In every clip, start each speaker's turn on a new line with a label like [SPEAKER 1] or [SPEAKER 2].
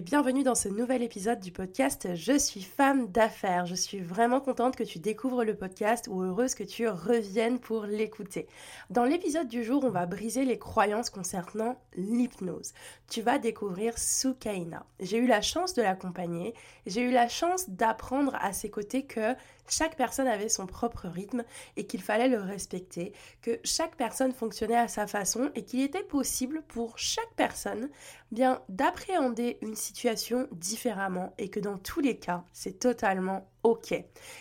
[SPEAKER 1] bienvenue dans ce nouvel épisode du podcast Je suis femme d'affaires. Je suis vraiment contente que tu découvres le podcast ou heureuse que tu reviennes pour l'écouter. Dans l'épisode du jour, on va briser les croyances concernant l'hypnose. Tu vas découvrir Sukaina. J'ai eu la chance de l'accompagner, j'ai eu la chance d'apprendre à ses côtés que chaque personne avait son propre rythme et qu'il fallait le respecter, que chaque personne fonctionnait à sa façon et qu'il était possible pour chaque personne bien d'appréhender une situation différemment et que dans tous les cas, c'est totalement ok.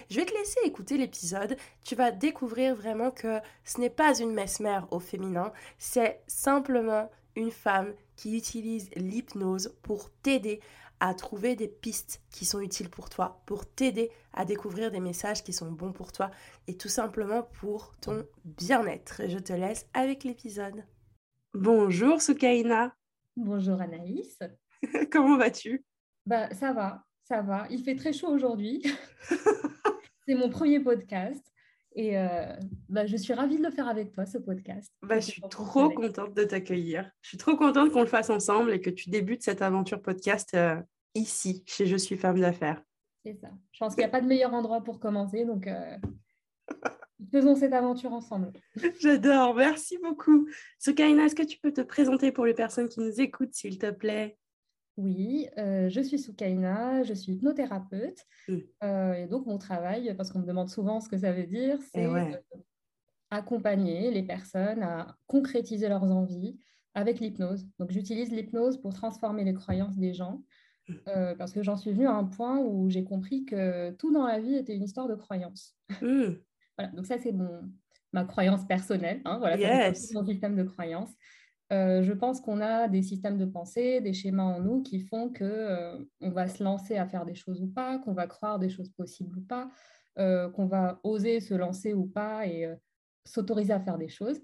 [SPEAKER 1] Je vais te laisser écouter l'épisode, tu vas découvrir vraiment que ce n'est pas une mesmère au féminin, c'est simplement une femme qui utilise l'hypnose pour t'aider à trouver des pistes qui sont utiles pour toi, pour t'aider à découvrir des messages qui sont bons pour toi et tout simplement pour ton bien-être. Je te laisse avec l'épisode. Bonjour Soukaina.
[SPEAKER 2] Bonjour Anaïs.
[SPEAKER 1] Comment vas-tu?
[SPEAKER 2] Bah ça va, ça va. Il fait très chaud aujourd'hui. C'est mon premier podcast. Et euh, bah, je suis ravie de le faire avec toi, ce podcast.
[SPEAKER 1] Bah, je suis trop contente de t'accueillir. Je suis trop contente qu'on le fasse ensemble et que tu débutes cette aventure podcast euh, ici, chez Je suis femme d'affaires.
[SPEAKER 2] C'est ça. Je pense qu'il n'y a pas de meilleur endroit pour commencer. Donc, euh, faisons cette aventure ensemble.
[SPEAKER 1] J'adore. Merci beaucoup. Sokaina, est-ce que tu peux te présenter pour les personnes qui nous écoutent, s'il te plaît?
[SPEAKER 2] Oui, euh, je suis Soukaina, je suis hypnothérapeute. Mmh. Euh, et donc, mon travail, parce qu'on me demande souvent ce que ça veut dire, c'est euh, accompagner les personnes à concrétiser leurs envies avec l'hypnose. Donc, j'utilise l'hypnose pour transformer les croyances des gens, mmh. parce que j'en suis venue à un point où j'ai compris que tout dans la vie était une histoire de croyances. Mmh. voilà, donc ça, c'est ma croyance personnelle. Hein, voilà, c'est mon système de croyances. Euh, je pense qu'on a des systèmes de pensée, des schémas en nous qui font que euh, on va se lancer à faire des choses ou pas, qu'on va croire des choses possibles ou pas, euh, qu'on va oser se lancer ou pas et s'autoriser à faire des choses.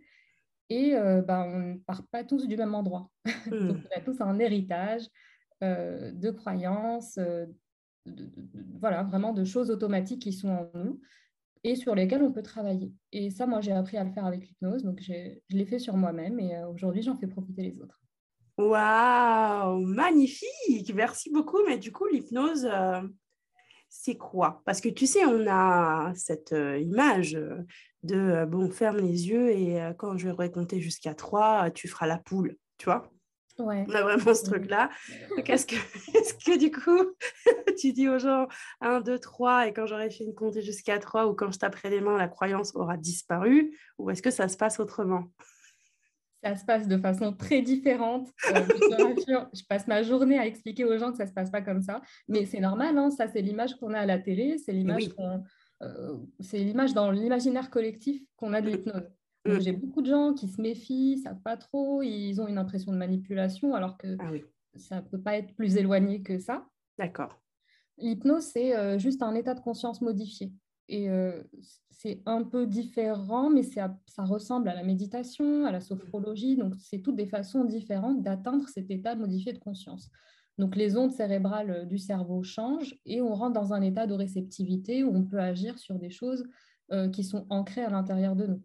[SPEAKER 2] Et bah, on ne part pas tous du même endroit. Hmm. Donc, on a tous un héritage de croyances, voilà, vraiment de choses automatiques qui sont en nous et sur lesquels on peut travailler. Et ça, moi, j'ai appris à le faire avec l'hypnose. Donc, je l'ai fait sur moi-même et euh, aujourd'hui, j'en fais profiter les autres.
[SPEAKER 1] Waouh, magnifique, merci beaucoup. Mais du coup, l'hypnose, euh, c'est quoi? Parce que tu sais, on a cette euh, image de, bon, ferme les yeux et quand je vais compter jusqu'à trois, tu feras la poule, tu vois? On a vraiment ce truc-là. Est-ce que, est que, du coup, tu dis aux gens 1, 2, 3 et quand j'aurai fini de compter jusqu'à 3 ou quand je taperai les mains, la croyance aura disparu Ou est-ce que ça se passe autrement?
[SPEAKER 2] Ça se passe de façon très différente. Euh, je, passe ma journée à expliquer aux gens que ça ne se passe pas comme ça. Mais c'est normal, hein, ça c'est l'image qu'on a à la télé, c'est l'image euh, c'est l'image dans l'imaginaire collectif qu'on a de l'hypnose. Mm. J'ai beaucoup de gens qui se méfient, savent pas trop, ils ont une impression de manipulation alors que ah ça ne peut pas être plus éloigné que ça.
[SPEAKER 1] D'accord.
[SPEAKER 2] L'hypnose, c'est euh, juste un état de conscience modifié. Et euh, c'est un peu différent, mais ça, ça ressemble à la méditation, à la sophrologie. Donc, c'est toutes des façons différentes d'atteindre cet état modifié de conscience. Donc, les ondes cérébrales euh, du cerveau changent et on rentre dans un état de réceptivité où on peut agir sur des choses qui sont ancrées à l'intérieur de nous.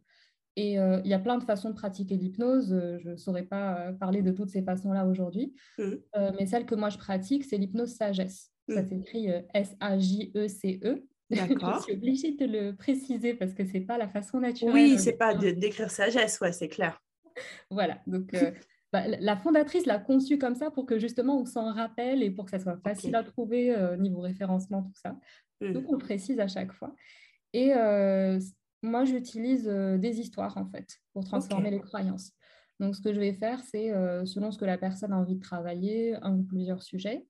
[SPEAKER 2] Et euh, il y a plein de façons de pratiquer l'hypnose. Euh, je ne saurais pas euh, parler de toutes ces façons-là aujourd'hui. Mmh. mais celle que moi je pratique, c'est l'hypnose sagesse. Ça mmh. s'écrit S-A-J-E-C-E. D'accord. je suis obligée de le préciser parce que ce n'est pas la façon naturelle.
[SPEAKER 1] Oui, c'est pas d'écrire sagesse, ouais, c'est clair.
[SPEAKER 2] voilà. Donc, bah, la fondatrice l'a conçue comme ça pour que justement on s'en rappelle et pour que ça soit facile à trouver niveau référencement, tout ça. Mmh. Donc, on le précise à chaque fois. Et moi, j'utilise euh, des histoires, en fait, pour transformer les croyances. Donc, ce que je vais faire, c'est, euh, selon ce que la personne a envie de travailler, un ou plusieurs sujets,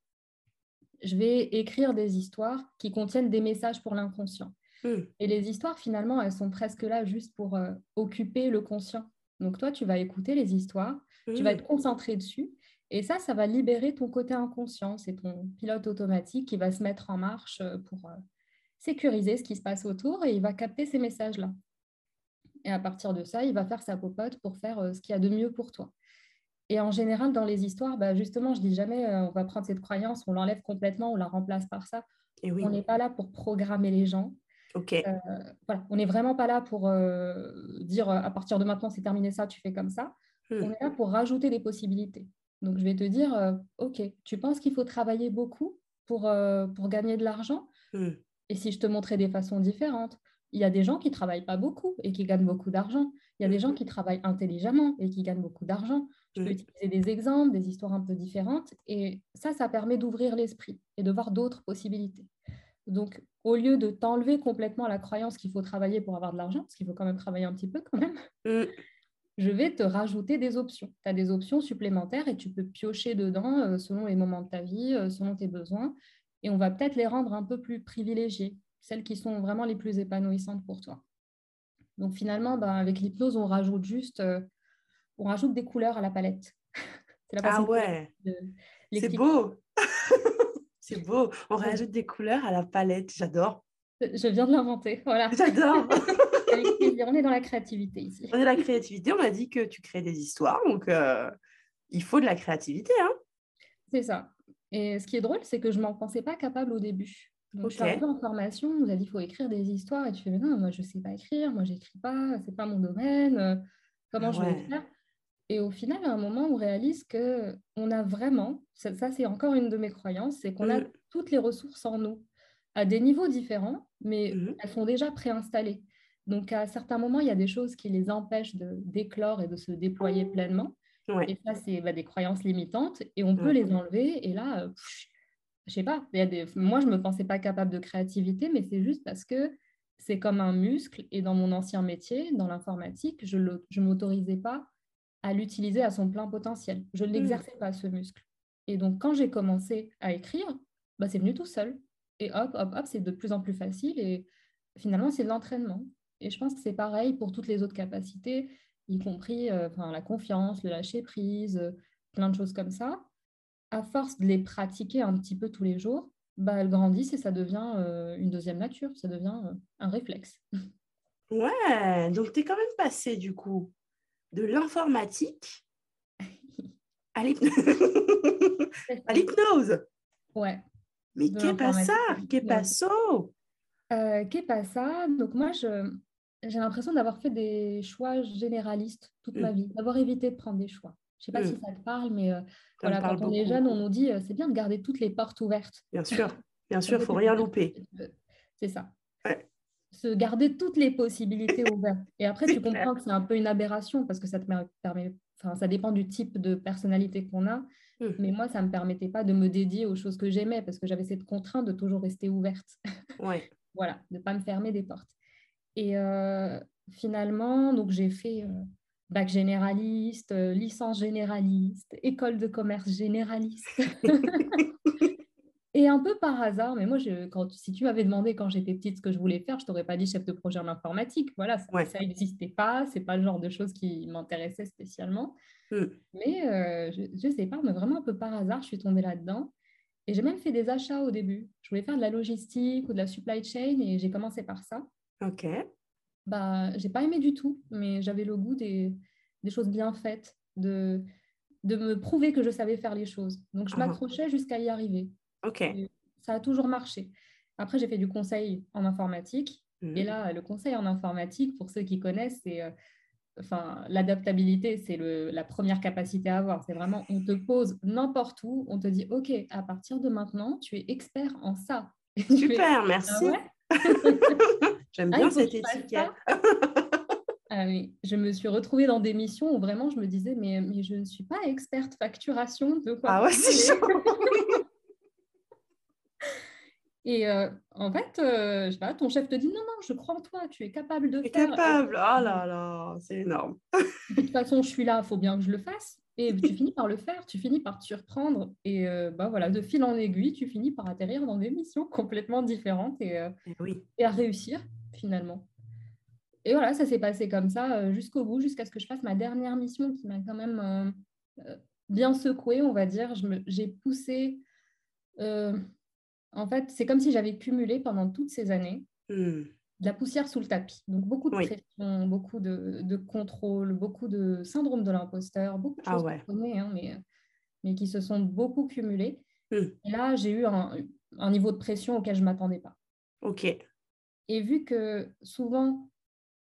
[SPEAKER 2] je vais écrire des histoires qui contiennent des messages pour l'inconscient. Hmm. Et les histoires, finalement, elles sont presque là juste pour euh, occuper le conscient. Donc toi, tu vas écouter les histoires, tu vas être concentré dessus. Et ça, ça va libérer ton côté inconscient. C'est ton pilote automatique qui va se mettre en marche pour euh, sécuriser ce qui se passe autour et il va capter ces messages-là. Et à partir de ça, il va faire sa popote pour faire euh, ce qu'il y a de mieux pour toi. Et en général, dans les histoires, bah justement, je dis jamais on va prendre cette croyance, on l'enlève complètement, on la remplace par ça. Et On n'est pas là pour programmer les gens.
[SPEAKER 1] Ok.
[SPEAKER 2] voilà. On n'est vraiment pas là pour dire à partir de maintenant, c'est terminé ça, tu fais comme ça. Hmm. On est là pour rajouter des possibilités. Donc, je vais te dire, euh, OK, tu penses qu'il faut travailler beaucoup pour, euh, pour gagner de l'argent? Hmm. Et si je te montrais des façons différentes Il y a des gens qui ne travaillent pas beaucoup et qui gagnent beaucoup d'argent. Il y a des gens qui travaillent intelligemment et qui gagnent beaucoup d'argent. Je peux utiliser des exemples, des histoires un peu différentes. Et ça, ça permet d'ouvrir l'esprit et de voir d'autres possibilités. Donc, au lieu de t'enlever complètement la croyance qu'il faut travailler pour avoir de l'argent, parce qu'il faut quand même travailler un petit peu quand même, hmm je vais te rajouter des options. Tu as des options supplémentaires et tu peux piocher dedans euh, selon les moments de ta vie, euh, selon tes besoins. Et on va peut-être les rendre un peu plus privilégiées, celles qui sont vraiment les plus épanouissantes pour toi. Donc finalement, ben, avec l'hypnose, on rajoute juste euh, on rajoute des couleurs à la palette.
[SPEAKER 1] ah ouais, c'est beau. c'est beau. On rajoute des couleurs à la palette. J'adore.
[SPEAKER 2] Je viens de l'inventer. Voilà.
[SPEAKER 1] J'adore.
[SPEAKER 2] On est dans la créativité ici.
[SPEAKER 1] On est dans la créativité. On a dit que tu crées des histoires, donc euh, il faut de la créativité. Hein
[SPEAKER 2] c'est ça. Et ce qui est drôle, c'est que je ne m'en pensais pas capable au début. Donc, je suis un peu en formation, on nous a dit qu'il faut écrire des histoires, et tu fais, mais non, moi, je ne sais pas écrire, moi, j'écris pas, c'est pas mon domaine, euh, comment je vais faire? Et au final, à un moment, on réalise qu'on a vraiment, ça, c'est encore une de mes croyances, c'est qu'on a mm. toutes les ressources en nous, à des niveaux différents, mais mm-hmm. elles sont déjà préinstallées. Donc, à certains moments, il y a des choses qui les empêchent de d'éclore et de se déployer pleinement. Et ça, c'est bah, des croyances limitantes et on peut les enlever. Et là, je euh, je sais pas, y a des... moi, je ne me pensais pas capable de créativité, mais c'est juste parce que c'est comme un muscle. Et dans mon ancien métier, dans l'informatique, je ne m'autorisais pas à l'utiliser à son plein potentiel. Je ne mmh. l'exerçais pas, ce muscle. Et donc, quand j'ai commencé à écrire, bah, c'est venu tout seul. Et hop, hop, hop, c'est de plus en plus facile. Et finalement, c'est de l'entraînement. Et je pense que c'est pareil pour toutes les autres capacités, y compris euh, la confiance, le lâcher prise, euh, plein de choses comme ça. À force de les pratiquer un petit peu tous les jours, bah, elles grandissent et ça devient euh, une deuxième nature, ça devient un réflexe.
[SPEAKER 1] Ouais, donc tu es quand même passé du coup de l'informatique à l'hypnose.
[SPEAKER 2] ouais.
[SPEAKER 1] Mais qu'est pas ça Qu'est pas ça
[SPEAKER 2] Qu'est pas ça? Donc moi, je, j'ai l'impression d'avoir fait des choix généralistes toute ma mm. vie, d'avoir évité de prendre des choix. Je ne sais pas si mm. ça te parle, mais euh, voilà, quand on est jeune, on nous dit euh, c'est bien de garder toutes les portes ouvertes.
[SPEAKER 1] Bien sûr, bien sûr, il faut rien louper.
[SPEAKER 2] C'est ça. Se garder toutes les possibilités ouvertes. Et après, tu comprends que c'est un peu une aberration parce que ça te permet, enfin, ça dépend du type de personnalité qu'on a. Mm. Mais moi, ça ne me permettait pas de me dédier aux choses que j'aimais parce que j'avais cette contrainte de toujours rester ouverte.
[SPEAKER 1] Ouais.
[SPEAKER 2] voilà, de ne pas me fermer des portes. Et euh, finalement, donc j'ai fait euh, bac généraliste, euh, licence généraliste, école de commerce généraliste. Et un peu par hasard, mais moi, je, quand, si tu m'avais demandé quand j'étais petite ce que je voulais faire, je t'aurais pas dit chef de projet en informatique. Voilà, ça n'existait pas. C'est pas le genre de choses qui m'intéressait spécialement. Hmm. Mais je ne sais pas, mais vraiment un peu par hasard, je suis tombée là-dedans. Et j'ai même fait des achats au début. Je voulais faire de la logistique ou de la supply chain et j'ai commencé par ça.
[SPEAKER 1] Ok.
[SPEAKER 2] Bah, j'ai pas aimé du tout, mais j'avais le goût des, des, choses bien faites, de, de me prouver que je savais faire les choses. Donc, je ah. m'accrochais jusqu'à y arriver.
[SPEAKER 1] Ok.
[SPEAKER 2] ça a toujours marché. Après, j'ai fait du conseil en informatique. Mhm. Et là, le conseil en informatique, pour ceux qui connaissent, c'est euh, enfin, l'adaptabilité, c'est la première capacité à avoir. C'est vraiment, on te pose n'importe où, on te dit, OK, à partir de maintenant, tu es expert en ça.
[SPEAKER 1] Super, merci. Ah J'aime ah, bien cette étiquette.
[SPEAKER 2] Ah oui, je me suis retrouvée dans des missions où vraiment je me disais, mais, mais je ne suis pas experte facturation de quoi.
[SPEAKER 1] Ah ouais, c'est chaud.
[SPEAKER 2] Et euh, en fait, euh, je sais pas, ton chef te dit non, non, je crois en toi, tu es capable de faire.
[SPEAKER 1] capable, oh là là, c'est énorme.
[SPEAKER 2] de toute façon, je suis là, il faut bien que je le fasse. Et tu finis par le faire, tu finis par te surprendre. Et euh, bah voilà, de fil en aiguille, tu finis par atterrir dans des missions complètement différentes et, et, oui. et à réussir finalement. et voilà, ça s'est passé comme ça jusqu'au bout, jusqu'à ce que je fasse ma dernière mission qui m'a quand même bien secouée, on va dire. J'ai poussé. en fait, c'est comme si j'avais cumulé pendant toutes ces années mmh. de la poussière sous le tapis. Donc, beaucoup de pression, beaucoup de, contrôle, beaucoup de syndrome de l'imposteur, beaucoup de ah choses qu'on connaît, hein, mais, mais qui se sont beaucoup cumulées. Mmh. Et là, j'ai eu un, un, niveau de pression auquel je ne m'attendais pas.
[SPEAKER 1] OK.
[SPEAKER 2] Et vu que souvent,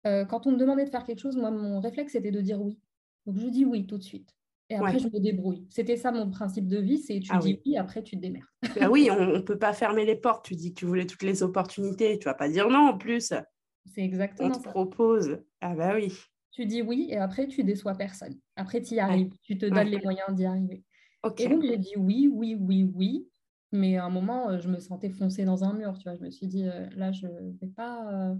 [SPEAKER 2] euh, quand on me demandait de faire quelque chose, moi, mon réflexe, c'était de dire oui. Donc, je dis oui tout de suite. Et après, je me débrouille. C'était ça mon principe de vie, c'est tu ah dis oui. après tu te démerdes.
[SPEAKER 1] bah oui, on ne peut pas fermer les portes. Tu dis que tu voulais toutes les opportunités. Tu vas pas dire non en plus.
[SPEAKER 2] C'est exactement
[SPEAKER 1] on te propose. Ah bah oui.
[SPEAKER 2] Tu dis oui et après tu déçois personne. Après tu y arrives. Tu te donnes les moyens d'y arriver. Et donc j'ai dit oui, oui, oui, oui. Mais à un moment, euh, je me sentais foncer dans un mur. Tu vois, je me suis dit euh, là, je vais pas. Euh,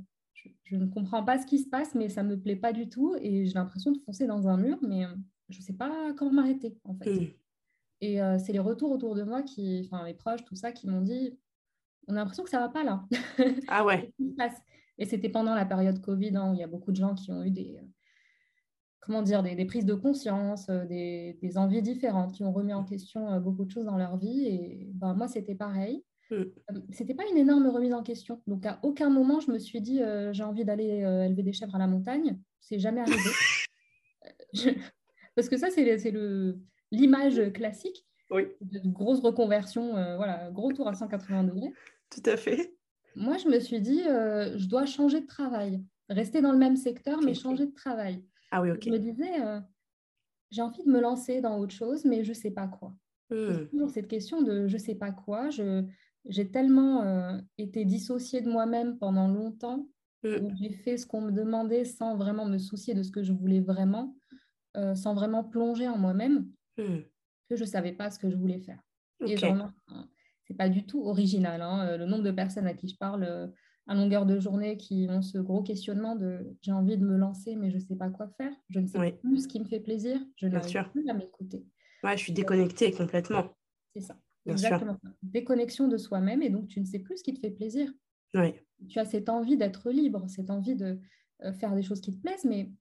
[SPEAKER 2] je, ne comprends pas ce qui se passe, mais ça ne me plaît pas du tout. Et j'ai l'impression de foncer dans un mur, mais je ne sais pas comment m'arrêter, en fait. Mm. Et euh, c'est les retours autour de moi, qui, enfin, les proches, tout ça, qui m'ont dit on a l'impression que ça ne va pas là.
[SPEAKER 1] Ah ouais.
[SPEAKER 2] et c'était pendant la période Covid, hein, où il y a beaucoup de gens qui ont eu des, comment dire, des, prises de conscience, des, des, envies différentes, qui ont remis en question beaucoup de choses dans leur vie. Et ben, moi, c'était pareil. Mm. Euh, c'était pas une énorme remise en question. Donc, à aucun moment, je me suis dit, euh, j'ai envie d'aller euh, élever des chèvres à la montagne. C'est jamais arrivé. Parce que ça, c'est l'image classique.
[SPEAKER 1] Oui.
[SPEAKER 2] De grosse reconversion, voilà, gros tour à 180 degrés.
[SPEAKER 1] Tout à fait.
[SPEAKER 2] Moi, je me suis dit, je dois changer de travail. Rester dans le même secteur, mais changer de travail.
[SPEAKER 1] Ah oui, ok.
[SPEAKER 2] Je me disais, j'ai envie de me lancer dans autre chose, mais je ne sais pas quoi. Mm. toujours cette question de je ne sais pas quoi. J'ai tellement euh, été dissociée de moi-même pendant longtemps, mmh. j'ai fait ce qu'on me demandait sans vraiment me soucier de ce que je voulais vraiment, euh, sans vraiment plonger en moi-même, mmh. que je ne savais pas ce que je voulais faire. Et vraiment, hein, c'est pas du tout original. Hein, euh, le nombre de personnes à qui je parle à longueur de journée qui ont ce gros questionnement de j'ai envie de me lancer, mais je ne sais pas quoi faire, je ne sais plus ce qui me fait plaisir, je n'arrive plus à m'écouter.
[SPEAKER 1] Ouais, je suis déconnectée complètement.
[SPEAKER 2] C'est ça. Exactement. Déconnexion de soi-même et donc tu ne sais plus ce qui te fait plaisir. Tu as cette envie d'être libre, cette envie de euh, faire des choses qui te plaisent, mais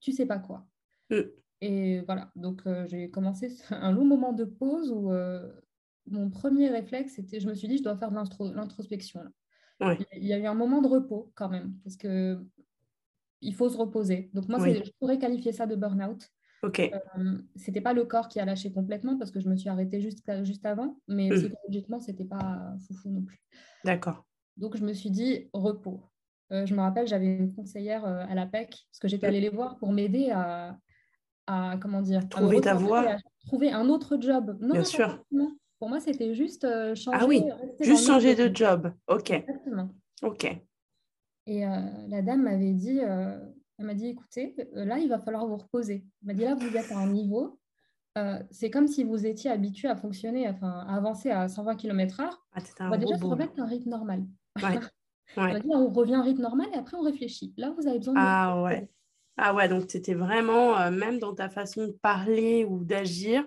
[SPEAKER 2] tu ne sais pas quoi. Mm. Et voilà, donc euh, j'ai commencé un long moment de pause où euh, mon premier réflexe, c'était, je me suis dit, je dois faire de l'introspection. Il y a eu un moment de repos quand même, parce que il faut se reposer. Donc moi, je pourrais qualifier ça de burn-out.
[SPEAKER 1] Ok.
[SPEAKER 2] Euh, c'était pas le corps qui a lâché complètement parce que je me suis arrêtée juste, juste avant, mais mmh. psychologiquement, c'était pas foufou non plus.
[SPEAKER 1] D'accord.
[SPEAKER 2] Donc, je me suis dit repos. Euh, je me rappelle, j'avais une conseillère euh, à la PEC parce que j'étais allée les voir pour m'aider à, à, comment dire,
[SPEAKER 1] trouver ta
[SPEAKER 2] trouver un autre job.
[SPEAKER 1] Non, Bien sûr.
[SPEAKER 2] Pour moi, c'était juste changer.
[SPEAKER 1] Ah oui, juste changer de job. Ok.
[SPEAKER 2] Exactement.
[SPEAKER 1] Ok.
[SPEAKER 2] Et la dame m'avait dit elle m'a dit, écoutez, euh, là, il va falloir vous reposer. Elle m'a dit, là, vous êtes à un niveau, euh, c'est comme si vous étiez habitué à fonctionner, enfin, à avancer à 120 km/h.
[SPEAKER 1] Ah,
[SPEAKER 2] on va déjà se remettre à un rythme normal.
[SPEAKER 1] Ouais.
[SPEAKER 2] on, revient à un rythme normal et après, on réfléchit. Là, vous avez besoin de...
[SPEAKER 1] Ah ouais. Ah ouais, donc tu étais vraiment, euh, même dans ta façon de parler ou d'agir,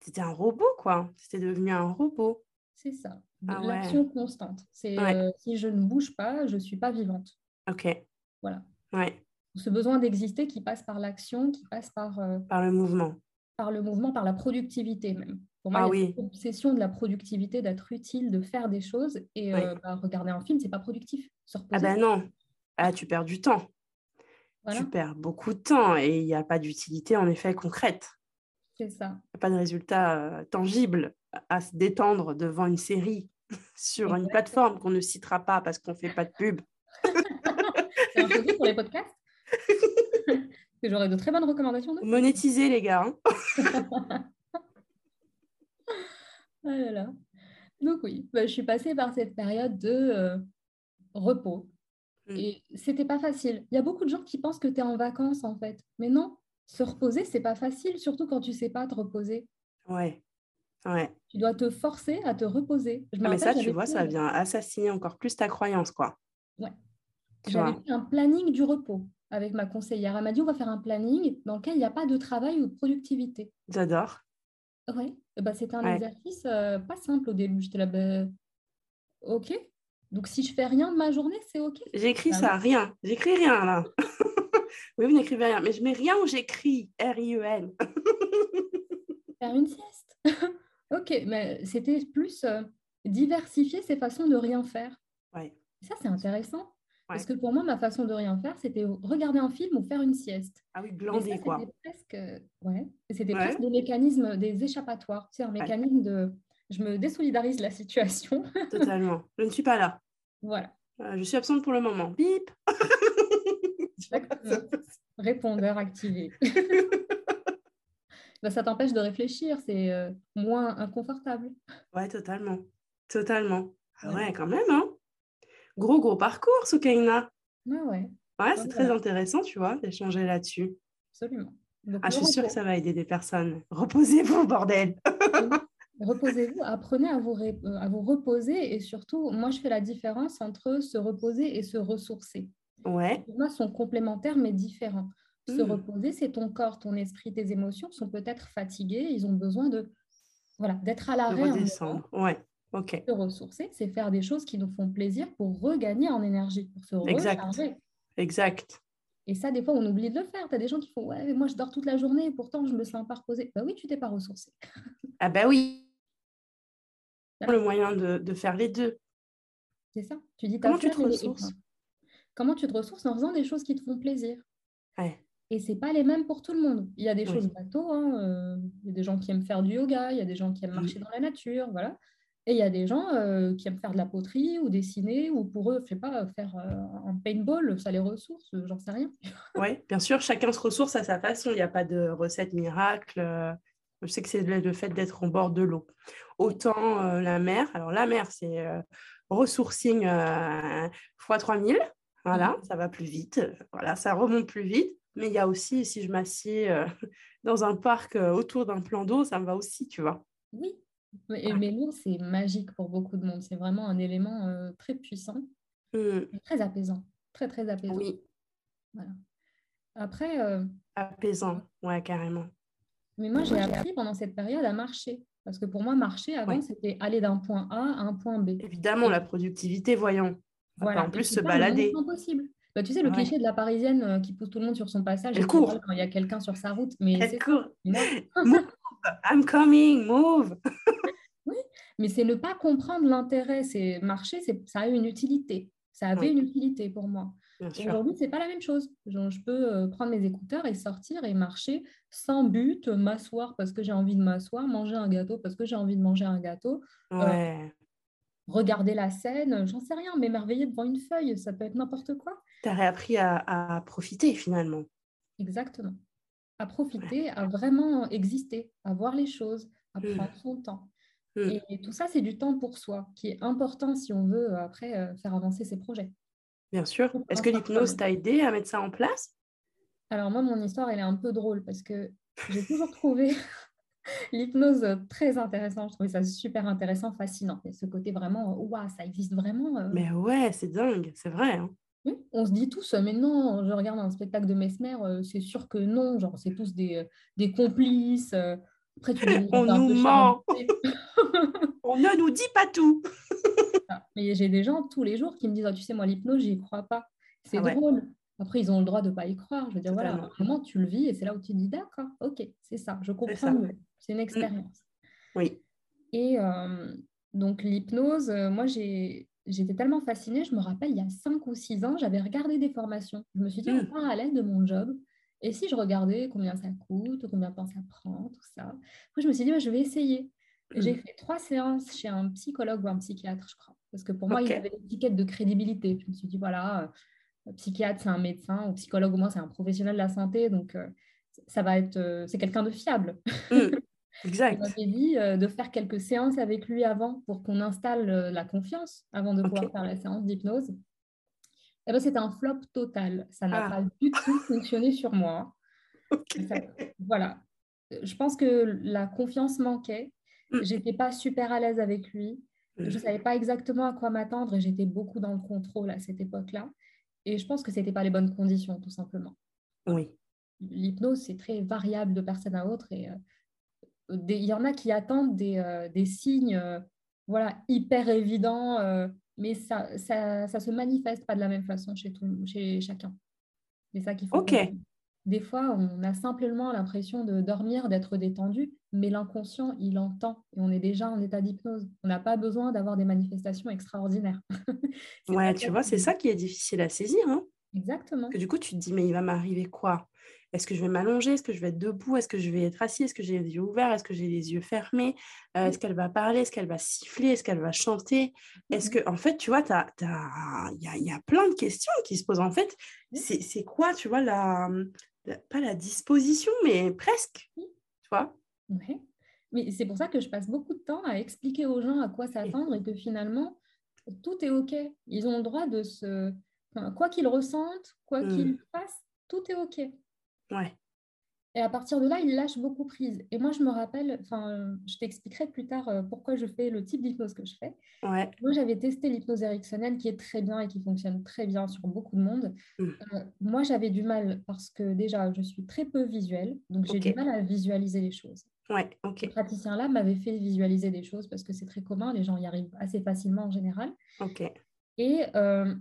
[SPEAKER 1] tu étais un robot, quoi. Tu étais devenu un robot.
[SPEAKER 2] C'est ça. Ah l'action constante. C'est si je ne bouge pas, je ne suis pas vivante.
[SPEAKER 1] Ok.
[SPEAKER 2] Voilà.
[SPEAKER 1] Ouais
[SPEAKER 2] ce besoin d'exister qui passe par l'action, qui passe par...
[SPEAKER 1] Euh, par le mouvement.
[SPEAKER 2] Par le mouvement, par la productivité même. Pour moi,
[SPEAKER 1] ah,
[SPEAKER 2] il y a obsession de la productivité, d'être utile, de faire des choses. Et euh, bah, regarder un film, c'est pas productif.
[SPEAKER 1] ah ben non, ah, tu perds du temps. Tu perds beaucoup de temps et il n'y a pas d'utilité en effet concrète.
[SPEAKER 2] C'est ça.
[SPEAKER 1] Il n'y a pas de résultat euh, tangible à se détendre devant une série sur une plateforme qu'on ne citera pas parce qu'on ne fait pas de pub.
[SPEAKER 2] c'est un pour les podcasts J'aurais de très bonnes recommandations. De...
[SPEAKER 1] Monétiser, les gars.
[SPEAKER 2] Hein. ah Donc oui, bah, je suis passée par cette période de euh, repos. Mm. Et c'était pas facile. Il y a beaucoup de gens qui pensent que tu es en vacances, en fait. Mais non, se reposer, c'est pas facile, surtout quand tu sais pas te reposer.
[SPEAKER 1] Ouais. Ouais.
[SPEAKER 2] Tu dois te forcer à te reposer.
[SPEAKER 1] Ah, mais ça, tu vois, ça vient assassiner encore plus ta croyance, quoi.
[SPEAKER 2] Ouais. J'avais un planning du repos avec ma conseillère. Elle m'a dit on va faire un planning dans lequel il n'y a pas de travail ou de productivité.
[SPEAKER 1] J'adore.
[SPEAKER 2] Oui, bah, c'était un exercice euh, pas simple au début. J'étais là, bah, ok. Donc, si je fais rien de ma journée, c'est OK
[SPEAKER 1] J'écris bah ça, rien. J'écris rien, là. oui, vous n'écrivez rien. Mais je mets rien où j'écris. R-I-E-N.
[SPEAKER 2] Faire une sieste. OK, mais c'était plus euh, diversifier ses façons de rien faire.
[SPEAKER 1] Ouais.
[SPEAKER 2] Ça, c'est intéressant. Parce que pour moi, ma façon de rien faire, c'était regarder un film ou faire une sieste.
[SPEAKER 1] Ah oui, glander, quoi.
[SPEAKER 2] C'était presque, ouais. C'était presque des mécanismes, des échappatoires. Sais, un mécanisme de je me désolidarise de la situation.
[SPEAKER 1] Totalement. Je ne suis pas là.
[SPEAKER 2] Voilà.
[SPEAKER 1] Euh, je suis absente pour le moment. Bip
[SPEAKER 2] Répondeur activé. bah, ça t'empêche de réfléchir, c'est euh, moins inconfortable.
[SPEAKER 1] Ouais, totalement. Totalement. Ah ouais, quand même, hein Gros, gros parcours, Soukaina.
[SPEAKER 2] Ouais.
[SPEAKER 1] Ouais, c'est très intéressant, tu vois, d'échanger là-dessus.
[SPEAKER 2] Absolument.
[SPEAKER 1] ah, je suis sûre que ça va aider des personnes. Reposez-vous, bordel
[SPEAKER 2] Reposez-vous, apprenez à vous, euh, à vous reposer et surtout, moi, je fais la différence entre se reposer et se ressourcer.
[SPEAKER 1] Ouais.
[SPEAKER 2] Pour moi, sont complémentaires mais différents. Se hmm. reposer, c'est ton corps, ton esprit, tes émotions sont peut-être fatigués, ils ont besoin de voilà, d'être à l'arrêt.
[SPEAKER 1] Redescendre, ouais. Ok.
[SPEAKER 2] Se ressourcer, c'est faire des choses qui nous font plaisir pour regagner en énergie, pour se
[SPEAKER 1] exact. Exact.
[SPEAKER 2] Et ça, des fois, on oublie de le faire. Tu as des gens qui font Ouais, mais moi, je dors toute la journée, pourtant, je me sens pas reposée. Bah oui, tu t'es pas ressourcée.
[SPEAKER 1] ah, bah oui le moyen de, de, faire les deux.
[SPEAKER 2] C'est ça. Tu dis,
[SPEAKER 1] comment tu te ressources?
[SPEAKER 2] Comment tu te ressources en faisant des choses qui te font plaisir.
[SPEAKER 1] Ouais.
[SPEAKER 2] Et c'est pas les mêmes pour tout le monde. Il y a des choses bateaux. Hein, euh, il y a des gens qui aiment faire du yoga, il y a des gens qui aiment marcher dans la nature, voilà. Et il y a des gens euh, qui aiment faire de la poterie ou dessiner, ou pour eux, je sais pas, faire euh, un paintball, ça les ressource, j'en sais rien.
[SPEAKER 1] oui, bien sûr, chacun se ressource à sa façon. Il n'y a pas de recette miracle. Je sais que c'est le fait d'être en bord de l'eau. Autant la mer, alors la mer, c'est ressourcing x 3000, voilà, mmh. ça va plus vite, voilà, ça remonte plus vite. Mais il y a aussi, si je m'assieds euh, dans un parc autour d'un plan d'eau, ça me va aussi, tu vois.
[SPEAKER 2] Oui, mais, l'eau, c'est magique pour beaucoup de monde. C'est vraiment un élément très puissant, mmh. très apaisant, très, très apaisant.
[SPEAKER 1] Oui.
[SPEAKER 2] Voilà. Après...
[SPEAKER 1] Apaisant, ouais, carrément.
[SPEAKER 2] Mais moi, j'ai appris pendant cette période à marcher. Parce que pour moi, marcher avant, c'était aller d'un point A à un point B.
[SPEAKER 1] Évidemment, la productivité, voyons. Voilà. En plus, se balader.
[SPEAKER 2] C'est impossible. Bah, tu sais, le cliché de la parisienne euh, qui pousse tout le monde sur son passage.
[SPEAKER 1] Elle court.
[SPEAKER 2] Quand il y a quelqu'un sur sa route. Mais
[SPEAKER 1] Elle court. move. I'm coming, move.
[SPEAKER 2] oui, mais c'est ne pas comprendre l'intérêt. C'est marcher, ça a une utilité. Ça avait une utilité pour moi. Aujourd'hui, ce n'est pas la même chose. je peux euh, prendre mes écouteurs et sortir et marcher sans but, m'asseoir parce que j'ai envie de m'asseoir, manger un gâteau parce que j'ai envie de manger un gâteau.
[SPEAKER 1] Euh,
[SPEAKER 2] regarder la scène, j'en sais rien, m'émerveiller devant une feuille, ça peut être n'importe quoi.
[SPEAKER 1] Tu as réappris à, profiter finalement.
[SPEAKER 2] Exactement. À profiter, à vraiment exister, à voir les choses, à mmh. prendre son temps. Mmh. Et, tout ça, c'est du temps pour soi, qui est important si on veut euh, après faire avancer ses projets.
[SPEAKER 1] Bien sûr. Est-ce que l'hypnose t'a aidé à mettre ça en place?
[SPEAKER 2] Alors moi, mon histoire, elle est un peu drôle parce que j'ai toujours trouvé l'hypnose très intéressante. Je trouvais ça super intéressant, fascinant. Et ce côté vraiment, waouh, ça existe vraiment. Euh.
[SPEAKER 1] Mais ouais, c'est dingue, c'est vrai. Hein.
[SPEAKER 2] on se dit tous, mais non, je regarde un spectacle de Mesmer, euh, c'est sûr que non, genre c'est tous des, euh, des complices.
[SPEAKER 1] Après, tu on nous ment. on ne nous dit pas tout.
[SPEAKER 2] Mais j'ai des gens tous les jours qui me disent, ah, tu sais, moi, l'hypnose, j'y crois pas. C'est ah drôle. Après, ils ont le droit de ne pas y croire. Je veux dire, voilà, vraiment, tu le vis et c'est là où tu te dis, d'accord, ok, c'est ça, je comprends C'est une mm. expérience.
[SPEAKER 1] Oui.
[SPEAKER 2] Et euh, donc, l'hypnose, euh, moi, j'étais tellement fascinée, je me rappelle, il y a 5 ou 6 ans, j'avais regardé des formations. Je me suis dit, mm. en parallèle de mon job, et si je regardais combien ça coûte, combien de temps ça prend, tout ça. Après, je me suis dit, je vais essayer. J'ai mm. fait trois séances chez un psychologue ou un psychiatre, je crois. Parce que pour moi, il y avait l'étiquette de crédibilité. Je me suis dit, voilà, euh, psychiatre, c'est un médecin, ou psychologue, au moins, c'est un professionnel de la santé. Donc, euh, ça va être, euh, c'est quelqu'un de fiable.
[SPEAKER 1] Mm. exact.
[SPEAKER 2] Il dit de faire quelques séances avec lui avant pour qu'on installe la confiance avant de pouvoir faire la séance d'hypnose. Et eh ben, c'était un flop total. Ça n'a ah. pas du tout fonctionné sur moi. voilà. Je pense que la confiance manquait. Mm. J'étais pas super à l'aise avec lui. Je ne mm. savais pas exactement à quoi m'attendre et j'étais beaucoup dans le contrôle à cette époque-là. Et je pense que ce n'était pas les bonnes conditions, tout simplement.
[SPEAKER 1] Oui.
[SPEAKER 2] L'hypnose, c'est très variable de personne à autre. Et il y en a qui attendent des, euh, des signes euh, voilà, hyper évidents. Euh, mais ça, ça, ça se manifeste pas de la même façon chez, tout, chez chacun. C'est ça qu'il faut.
[SPEAKER 1] Ok.
[SPEAKER 2] Des fois, on a simplement l'impression de dormir, d'être détendu, mais l'inconscient, il entend et on est déjà en état d'hypnose. On n'a pas besoin d'avoir des manifestations extraordinaires.
[SPEAKER 1] ouais, tu vois, c'est ça qui est difficile à saisir. Hein
[SPEAKER 2] Exactement.
[SPEAKER 1] Que du coup, tu te dis, mais il va m'arriver quoi? Est-ce que je vais m'allonger? Est-ce que je vais être debout? Est-ce que je vais être assis? Est-ce que j'ai les yeux ouverts? Est-ce que j'ai les yeux fermés? Euh, Est-ce qu'elle va parler? Est-ce qu'elle va siffler? Est-ce qu'elle va chanter? Est-ce que, en fait, tu vois, il y a, y a, plein de questions qui se posent. En fait, c'est quoi, tu vois, la, pas la disposition, mais presque, tu vois?
[SPEAKER 2] Oui. Mais c'est pour ça que je passe beaucoup de temps à expliquer aux gens à quoi s'attendre et que finalement, tout est OK. Ils ont le droit de se... quoi qu'ils ressentent, quoi mmh. qu'ils fassent, tout est OK.
[SPEAKER 1] Ouais.
[SPEAKER 2] Et à partir de là, il lâche beaucoup prise. Et moi, je me rappelle, enfin, je t'expliquerai plus tard euh, pourquoi je fais le type d'hypnose que je fais.
[SPEAKER 1] Ouais.
[SPEAKER 2] Moi, j'avais testé l'hypnose ericksonienne qui est très bien et qui fonctionne très bien sur beaucoup de monde. Mmh. Euh, moi, j'avais du mal parce que déjà, je suis très peu visuelle, donc j'ai du mal à visualiser les choses.
[SPEAKER 1] Ouais, ok.
[SPEAKER 2] Ce praticien-là m'avait fait visualiser des choses parce que c'est très commun, les gens y arrivent assez facilement en général.
[SPEAKER 1] Ok.
[SPEAKER 2] Et euh,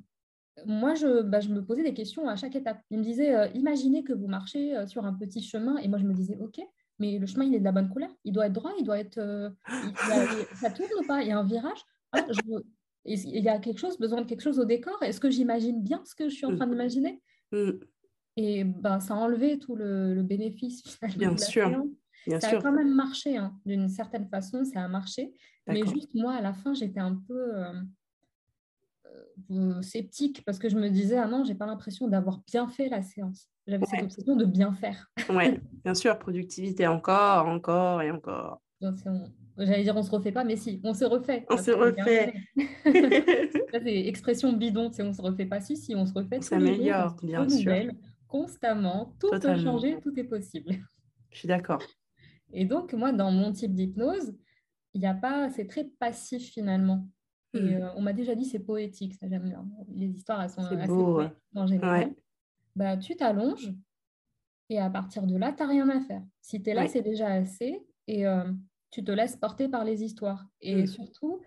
[SPEAKER 2] moi, bah, je, me posais des questions à chaque étape. Il me disait, euh, imaginez que vous marchez euh, sur un petit chemin. Et moi, je me disais, OK, mais le chemin, il est de la bonne couleur. Il doit être droit, il doit être... Euh, ça tourne ou pas? Il y a un virage? Ah, Il y a quelque chose, besoin de quelque chose au décor? Est-ce que j'imagine bien ce que je suis en train d'imaginer?
[SPEAKER 1] Mm.
[SPEAKER 2] Et ben, ça a enlevé tout le, bénéfice.
[SPEAKER 1] Bien sûr.
[SPEAKER 2] ça a quand même marché, hein. d'une certaine façon, ça a marché. Mais juste moi, à la fin, j'étais un peu sceptique parce que je me disais, ah non, j'ai pas l'impression d'avoir bien fait la séance. J'avais cette obsession de bien faire.
[SPEAKER 1] Oui, bien sûr, productivité encore, encore et encore.
[SPEAKER 2] J'allais dire on se refait pas, mais si, on se refait.
[SPEAKER 1] On se refait.
[SPEAKER 2] c'est expression bidon, c'est on se refait pas. Si, si, on se refait. On
[SPEAKER 1] s'améliore, bien sûr.
[SPEAKER 2] Constamment, tout peut changer, tout est possible.
[SPEAKER 1] Je suis d'accord.
[SPEAKER 2] Et donc, moi, dans mon type d'hypnose, il n'y a pas, c'est très passif finalement. Et mmh. euh, on m'a déjà dit c'est poétique, ça j'aime bien. Les histoires, elles sont assez beau, en général. Bah, tu t'allonges et à partir de là, tu n'as rien à faire. Si tu es là, c'est déjà assez et euh, tu te laisses porter par les histoires. Et mmh. surtout,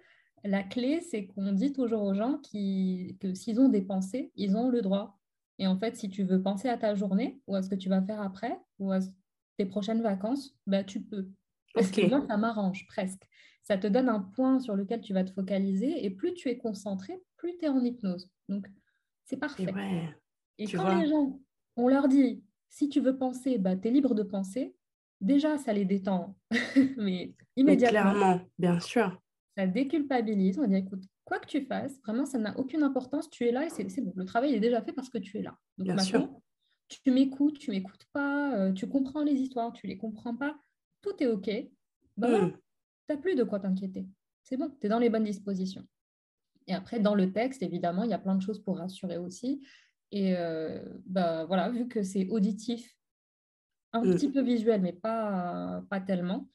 [SPEAKER 2] la clé, c'est qu'on dit toujours aux gens qui, que s'ils ont des pensées, ils ont le droit. Et en fait, si tu veux penser à ta journée ou à ce que tu vas faire après ou à tes prochaines vacances, bah, tu peux. Parce que moi, ça m'arrange presque ça te donne un point sur lequel tu vas te focaliser et plus tu es concentré, plus tu es en hypnose. Donc, c'est parfait. Et, quand les gens, on leur dit, si tu veux penser, bah, tu es libre de penser, déjà, ça les détend. Mais immédiatement.
[SPEAKER 1] clairement, bien sûr.
[SPEAKER 2] Ça déculpabilise. On dit, écoute, quoi que tu fasses, vraiment, ça n'a aucune importance. Tu es là et c'est bon. Le travail est déjà fait parce que tu es là. Donc, bien sûr. tu m'écoutes, tu m'écoutes pas, euh, tu comprends les histoires, tu les comprends pas, tout est OK. Bah, mmh tu n'as plus de quoi t'inquiéter. C'est bon, tu es dans les bonnes dispositions. Et après, dans le texte, évidemment, il y a plein de choses pour rassurer aussi. Et euh, bah, voilà, vu que c'est auditif, un mm. petit peu visuel, mais pas, pas tellement,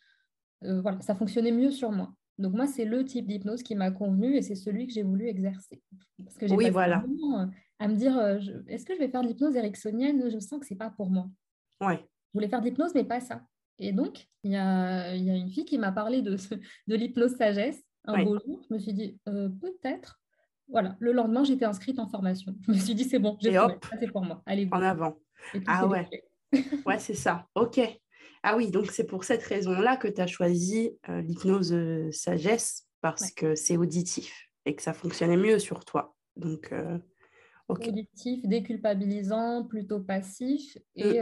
[SPEAKER 2] euh, voilà, ça fonctionnait mieux sur moi. Donc moi, c'est le type d'hypnose qui m'a convenu et c'est celui que j'ai voulu exercer. Parce que j'ai
[SPEAKER 1] oui, voilà.
[SPEAKER 2] Euh, à me dire, est-ce que je vais faire de l'hypnose ericksonienne? Je sens que c'est pas pour moi.
[SPEAKER 1] Ouais.
[SPEAKER 2] Je voulais faire de l'hypnose, mais pas ça. Et donc, il y a, une fille qui m'a parlé de, de l'hypnose sagesse un beau jour. Je me suis dit, euh, peut-être. Voilà, le lendemain, j'étais inscrite en formation. Je me suis dit, c'est bon, j'ai c'est pour moi. Allez,
[SPEAKER 1] En avant. Ah ouais. ouais, c'est ça. OK. Ah oui, donc c'est pour cette raison-là que tu as choisi euh, l'hypnose euh, sagesse, parce que c'est auditif et que ça fonctionnait mieux sur toi. Donc,
[SPEAKER 2] auditif, déculpabilisant, plutôt passif et,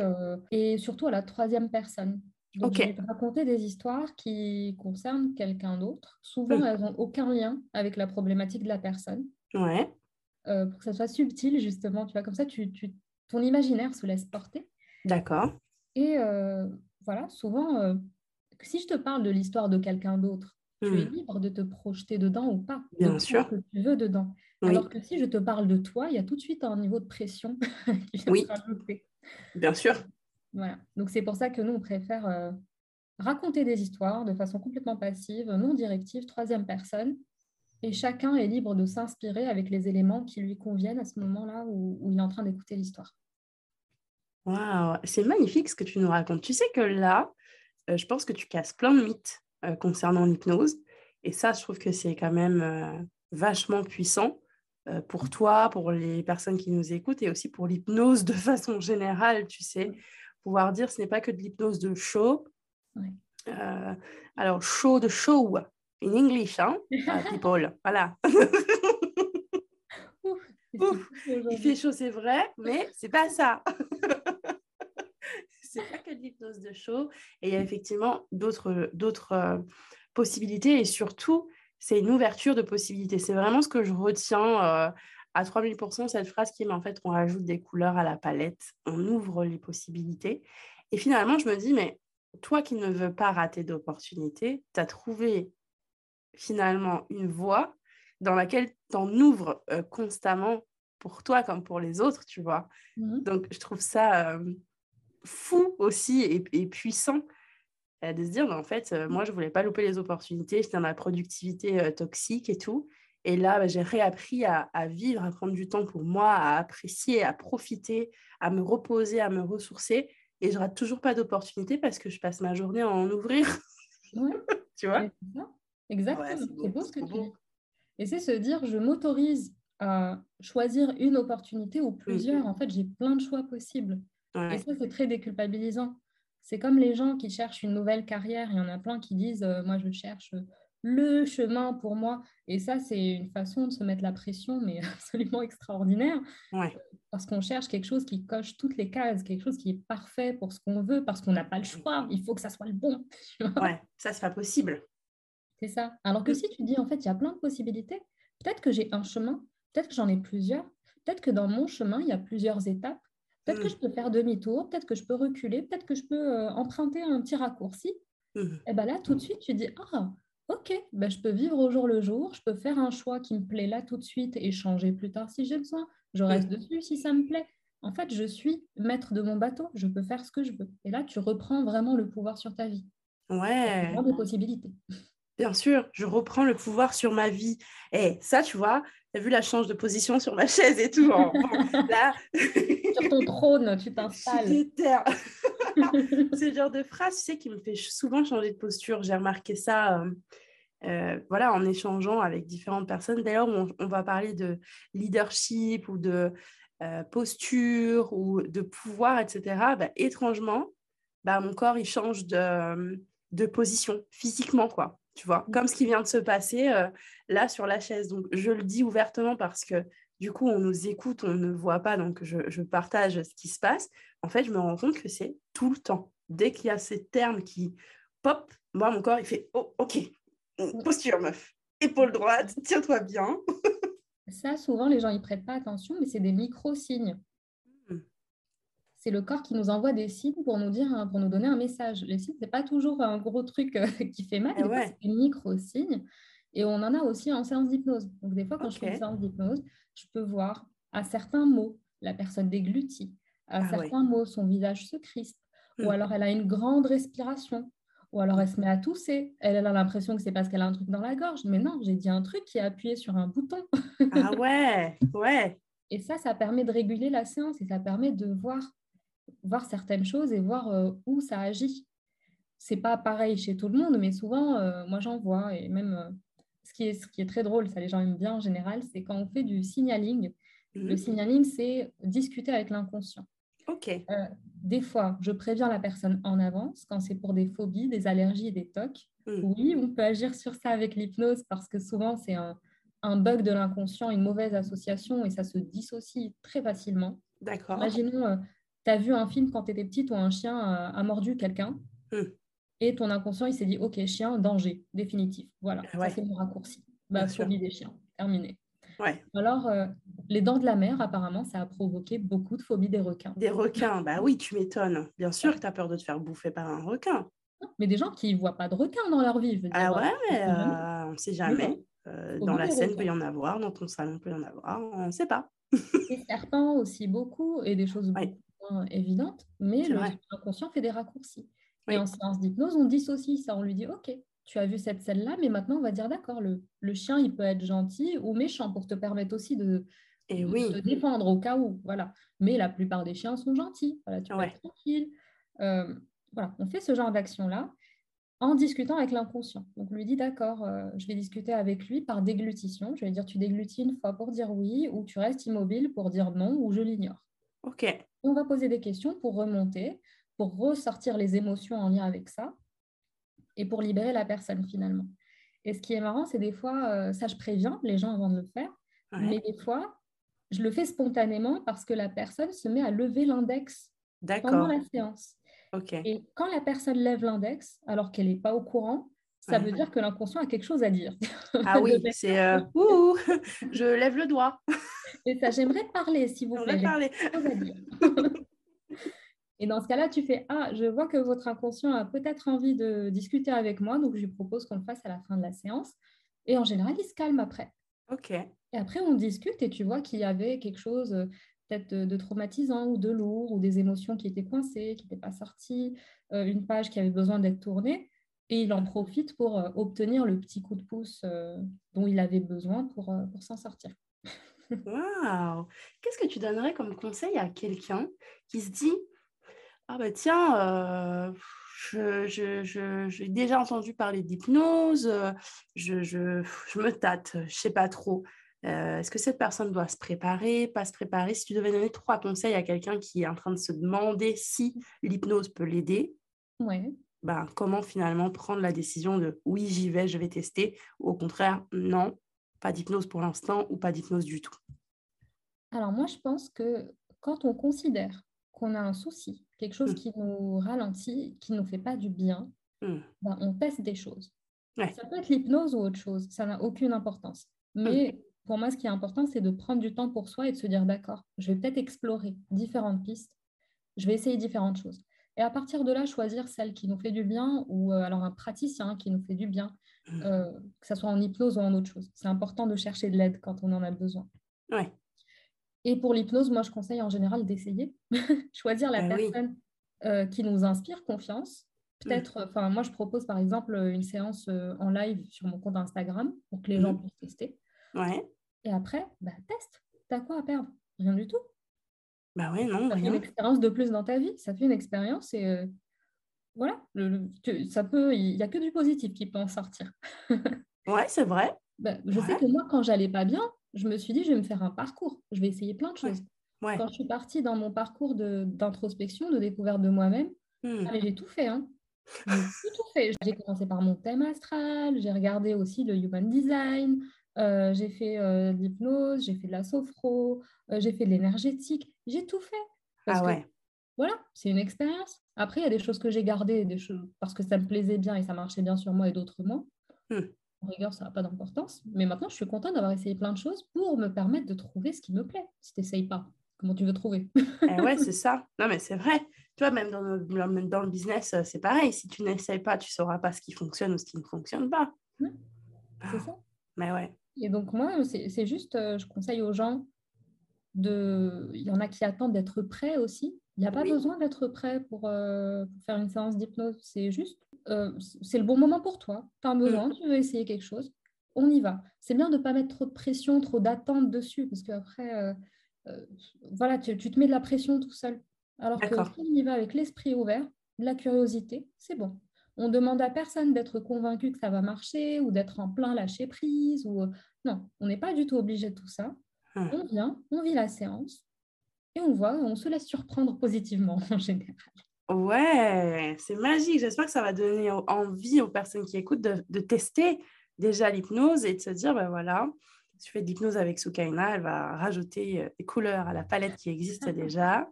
[SPEAKER 2] et surtout à la troisième personne. Donc, je vais te raconter des histoires qui concernent quelqu'un d'autre. Souvent, mmh. elles n'ont aucun lien avec la problématique de la personne.
[SPEAKER 1] Ouais.
[SPEAKER 2] Euh, pour que ça soit subtil, justement. Tu vois, comme ça, tu, tu ton imaginaire se laisse porter.
[SPEAKER 1] D'accord.
[SPEAKER 2] Et euh, voilà, souvent, euh, si je te parle de l'histoire de quelqu'un d'autre, tu es mmh. libre de te projeter dedans ou pas.
[SPEAKER 1] Bien sûr.
[SPEAKER 2] que tu veux dedans. Alors que si je te parle de toi, il y a tout de suite un niveau de pression qui
[SPEAKER 1] vient oui. Bien sûr.
[SPEAKER 2] Voilà. Donc c'est pour ça que nous, on préfère euh, raconter des histoires de façon complètement passive, non directive, troisième personne. Et chacun est libre de s'inspirer avec les éléments qui lui conviennent à ce moment-là où, il est en train d'écouter l'histoire.
[SPEAKER 1] Waouh, c'est magnifique ce que tu nous racontes. Tu sais que là, euh, je pense que tu casses plein de mythes euh, concernant l'hypnose. Et ça, je trouve que c'est quand même vachement puissant pour toi, pour les personnes qui nous écoutent et aussi pour l'hypnose de façon générale, tu sais. Pouvoir dire ce n'est pas que de l'hypnose de show. Euh, alors, show de show, in English, hein, uh, people. voilà. il fait chaud, c'est vrai, mais c'est pas ça. c'est pas que de l'hypnose de show. Et il y a effectivement d'autres, d'autres euh, possibilités et surtout, c'est une ouverture de possibilités. C'est vraiment ce que je retiens euh, à 3000%, cette phrase qui est, en fait, on rajoute des couleurs à la palette, on ouvre les possibilités. Et finalement, je me dis, mais toi qui ne veux pas rater d'opportunités, tu as trouvé finalement une voie dans laquelle tu en ouvres euh, constamment pour toi comme pour les autres, tu vois. Mmh Donc, je trouve ça euh, fou aussi et, puissant euh, de se dire, en fait, moi, je voulais pas louper les opportunités, j'étais dans ma productivité toxique et tout. Et là, bah, j'ai réappris à, à, vivre, à prendre du temps pour moi, à apprécier, à profiter, à me reposer, à me ressourcer. Et je rate toujours pas d'opportunité parce que je passe ma journée à en ouvrir. tu vois?
[SPEAKER 2] Exactement. c'est beau, ce que tu dis. Et c'est se dire, je m'autorise à choisir une opportunité ou plusieurs. En fait, j'ai plein de choix possibles. Et ça, c'est très déculpabilisant. C'est comme les gens qui cherchent une nouvelle carrière. Il y en a plein qui disent, euh, moi, je cherche le chemin pour moi. Et ça, c'est une façon de se mettre la pression, mais absolument extraordinaire. Parce qu'on cherche quelque chose qui coche toutes les cases, quelque chose qui est parfait pour ce qu'on veut, parce qu'on n'a pas le choix. Il faut que ça soit le bon.
[SPEAKER 1] ouais, ça, c'est pas possible.
[SPEAKER 2] C'est ça. Alors que mm. si tu dis, en fait, il y a plein de possibilités, peut-être que j'ai un chemin, peut-être que j'en ai plusieurs, peut-être que dans mon chemin, il y a plusieurs étapes, peut-être que mm. je peux faire demi-tour, peut-être que je peux reculer, peut-être que je peux euh, emprunter un petit raccourci. Mm. Et bien là, tout de suite, tu dis, ah, ok, ben, je peux vivre au jour le jour, je peux faire un choix qui me plaît là tout de suite et changer plus tard si j'ai besoin. Je reste dessus si ça me plaît. En fait, je suis maître de mon bateau, je peux faire ce que je veux. Et là, tu reprends vraiment le pouvoir sur ta vie.
[SPEAKER 1] Ouais.
[SPEAKER 2] Il de possibilités.
[SPEAKER 1] Bien sûr, je reprends le pouvoir sur ma vie. Et ça, tu vois, tu as vu la change de position sur ma chaise et tout. Hein.
[SPEAKER 2] là... sur ton trône, tu t'installes.
[SPEAKER 1] C'est le genre de phrase, tu sais, qui me fait souvent changer de posture. J'ai remarqué ça. Euh, euh, voilà, en échangeant avec différentes personnes. D'ailleurs, on, on, va parler de leadership ou de euh, posture ou de pouvoir, etc. Bah, étrangement, bah, mon corps, il change de, de position physiquement, quoi tu vois, comme ce qui vient de se passer euh, là sur la chaise. Donc, je le dis ouvertement parce que du coup, on nous écoute, on ne voit pas, donc je, partage ce qui se passe. En fait, je me rends compte que c'est tout le temps. Dès qu'il y a ces termes qui pop, moi, mon corps, il fait Oh, ok, posture, meuf, épaule droite, tiens-toi bien.
[SPEAKER 2] Ça, souvent, les gens n'y prêtent pas attention, mais c'est des micro-signes c'est le corps qui nous envoie des signes pour nous dire, pour nous donner un message. Les signes, c'est pas toujours un gros truc euh, qui fait mal, eh c'est des micro-signes. Et on en a aussi en séance d'hypnose. Donc, des fois, quand je fais une séance d'hypnose, je peux voir à certains mots, la personne déglutit, à ah certains mots, son visage se crispe, ou hmm. alors elle a une grande respiration, ou alors elle se met à tousser. Elle, elle a l'impression que c'est parce qu'elle a un truc dans la gorge. Mais non, j'ai dit un truc qui a appuyé sur un bouton.
[SPEAKER 1] ah ouais, ouais.
[SPEAKER 2] Et ça, ça permet de réguler la séance et ça permet de voir voir certaines choses et voir euh, où ça agit. C'est pas pareil chez tout le monde, mais souvent, euh, moi j'en vois. Et même, euh, ce, qui est, ce qui est très drôle, ça les gens aiment bien en général, c'est quand on fait du signaling. Le mhm. signaling, c'est discuter avec l'inconscient.
[SPEAKER 1] Ok.
[SPEAKER 2] des fois, je préviens la personne en avance quand c'est pour des phobies, des allergies des tocs. Mhm. Oui, on peut agir sur ça avec l'hypnose parce que souvent, c'est un, un bug de l'inconscient, une mauvaise association et ça se dissocie très facilement.
[SPEAKER 1] D'accord.
[SPEAKER 2] Imaginons, tu as vu un film quand tu étais petite où un chien a, mordu quelqu'un et ton inconscient, il s'est dit, OK, chien, danger, définitif. Voilà, ça c'est mon raccourci. Bah, phobie des chiens, terminé.
[SPEAKER 1] Ouais.
[SPEAKER 2] Alors, euh, les dents de la mer, apparemment, ça a provoqué beaucoup de phobie des requins.
[SPEAKER 1] Des requins, bah oui, tu m'étonnes. Bien sûr que tu as peur de te faire bouffer par un requin.
[SPEAKER 2] Mais des gens qui ne voient pas de requins dans leur vie.
[SPEAKER 1] ah ouais, mais euh, on ne sait jamais. Euh, dans la scène, il peut y en avoir, dans ton salon, il peut y en avoir, on ne sait pas.
[SPEAKER 2] des serpents aussi, beaucoup, et des choses évidente, mais l'inconscient fait des raccourcis. Et en séance d'hypnose, on dissocie ça. On lui dit, OK, tu as vu cette scène-là, mais maintenant, on va dire, d'accord, le, le, chien, il peut être gentil ou méchant pour te permettre aussi de,
[SPEAKER 1] Et oui.
[SPEAKER 2] te défendre au cas où. Voilà. Mais la plupart des chiens sont gentils. Voilà, tu peux être tranquille. Euh, voilà, on fait ce genre d'action-là. en discutant avec l'inconscient. Donc, lui dit d'accord, euh, je vais discuter avec lui par déglutition. Je vais dire tu déglutis une fois pour dire oui, ou tu restes immobile pour dire non, ou je l'ignore.
[SPEAKER 1] Ok.
[SPEAKER 2] On va poser des questions pour remonter, pour ressortir les émotions en lien avec ça, et pour libérer la personne finalement. Et ce qui est marrant, c'est des fois, euh, ça je préviens les gens avant de le faire, mais des fois, je le fais spontanément parce que la personne se met à lever l'index pendant la séance. Et quand la personne lève l'index, alors qu'elle n'est pas au courant, ça veut dire que l'inconscient a quelque chose à dire.
[SPEAKER 1] Ah oui, c'est euh, ouh, je lève le doigt.
[SPEAKER 2] Et ça, j'aimerais parler, si vous plaît.
[SPEAKER 1] Parler.
[SPEAKER 2] Et dans ce cas-là, tu fais Ah, je vois que votre inconscient a peut-être envie de discuter avec moi, donc je lui propose qu'on le fasse à la fin de la séance. Et en général, il se calme après.
[SPEAKER 1] Ok.
[SPEAKER 2] Et après, on discute et tu vois qu'il y avait quelque chose euh, peut-être de, traumatisant ou de lourd ou des émotions qui étaient coincées, qui n'étaient pas sorties, euh, une page qui avait besoin d'être tournée. Et il en profite pour euh, obtenir le petit coup de pouce dont il avait besoin pour, pour s'en sortir.
[SPEAKER 1] Waouh Qu'est-ce que tu donnerais comme conseil à quelqu'un qui se dit Ah bah tiens, j'ai déjà entendu parler d'hypnose, je, je, je, me tâte, je sais pas trop. Euh, est-ce que cette personne doit se préparer, pas se préparer Si tu devais donner trois conseils à quelqu'un qui est en train de se demander si l'hypnose peut l'aider,
[SPEAKER 2] ouais.
[SPEAKER 1] Ben, comment finalement prendre la décision de oui, j'y vais, je vais tester, ou au contraire, non, pas d'hypnose pour l'instant ou pas d'hypnose du tout
[SPEAKER 2] Alors moi, je pense que quand on considère qu'on a un souci, quelque chose mmh. qui nous ralentit, qui ne nous fait pas du bien, mmh. ben, on teste des choses. Ça peut être l'hypnose ou autre chose, ça n'a aucune importance. Mmh. Mais pour moi, ce qui est important, c'est de prendre du temps pour soi et de se dire, d'accord, je vais peut-être explorer différentes pistes, je vais essayer différentes choses. Et à partir de là, choisir celle qui nous fait du bien ou euh, alors un praticien qui nous fait du bien, mmh. euh, que ce soit en hypnose ou en autre chose. C'est important de chercher de l'aide quand on en a besoin.
[SPEAKER 1] Ouais.
[SPEAKER 2] Et pour l'hypnose, moi, je conseille en général d'essayer, choisir la bah personne euh, qui nous inspire confiance. Mmh. Peut-être, enfin, moi, je propose par exemple une séance en live sur mon compte Instagram pour que les gens mmh. puissent tester.
[SPEAKER 1] Ouais.
[SPEAKER 2] Et après, bah, teste. T'as quoi à perdre? Rien du tout.
[SPEAKER 1] Bah ouais, non,
[SPEAKER 2] ça fait une expérience de plus dans ta vie. Ça fait une expérience et euh, voilà. Le, ça peut, il n'y a que du positif qui peut en sortir.
[SPEAKER 1] ouais, c'est vrai.
[SPEAKER 2] Bah, je sais que moi, quand j'allais pas bien, je me suis dit, je vais me faire un parcours. Je vais essayer plein de choses.
[SPEAKER 1] Ouais.
[SPEAKER 2] Quand je suis partie dans mon parcours d'introspection, de, découverte de moi-même, hmm. ah, j'ai tout fait. Hein. J'ai tout, tout fait. J'ai commencé par mon thème astral, j'ai regardé aussi le human design, euh, j'ai fait euh, de l'hypnose, j'ai fait de la sophro, euh, j'ai fait de l'énergétique, j'ai tout fait.
[SPEAKER 1] ah ouais.
[SPEAKER 2] voilà, c'est une expérience. Après, il y a des choses que j'ai gardées des choses, parce que ça me plaisait bien et ça marchait bien sur moi et d'autres moins. Hmm. En rigueur, ça n'a pas d'importance. Mais maintenant, je suis contente d'avoir essayé plein de choses pour me permettre de trouver ce qui me plaît. Si tu n'essayes pas, comment tu veux trouver?
[SPEAKER 1] Eh Ouais, c'est ça. Non, mais c'est vrai. Tu vois, même dans le, dans le business, c'est pareil. Si tu n'essayes pas, tu ne sauras pas ce qui fonctionne ou ce qui ne fonctionne pas.
[SPEAKER 2] c'est ça.
[SPEAKER 1] Mais ouais.
[SPEAKER 2] Et donc, moi, c'est juste, euh, je conseille aux gens de. Il y en a qui attendent d'être prêts aussi. Il n'y a pas besoin d'être prêt pour, euh, pour, faire une séance d'hypnose. C'est juste, euh, c'est le bon moment pour toi. Tu as un besoin, mm. tu veux essayer quelque chose, on y va. C'est bien de ne pas mettre trop de pression, trop d'attente dessus, parce qu'après, voilà, tu, tu, te mets de la pression tout seul. Alors que si on y va avec l'esprit ouvert, de la curiosité, c'est bon. On demande à personne d'être convaincu que ça va marcher ou d'être en plein lâcher prise. Ou... Non, on n'est pas du tout obligé de tout ça. Hum. On vient, on vit la séance et on voit, on se laisse surprendre positivement en général.
[SPEAKER 1] Ouais, c'est magique. J'espère que ça va donner envie aux personnes qui écoutent de, de tester déjà l'hypnose et de se dire, ben voilà, tu fais de l'hypnose avec Soukaina, elle va rajouter euh, des couleurs à la palette qui existe déjà.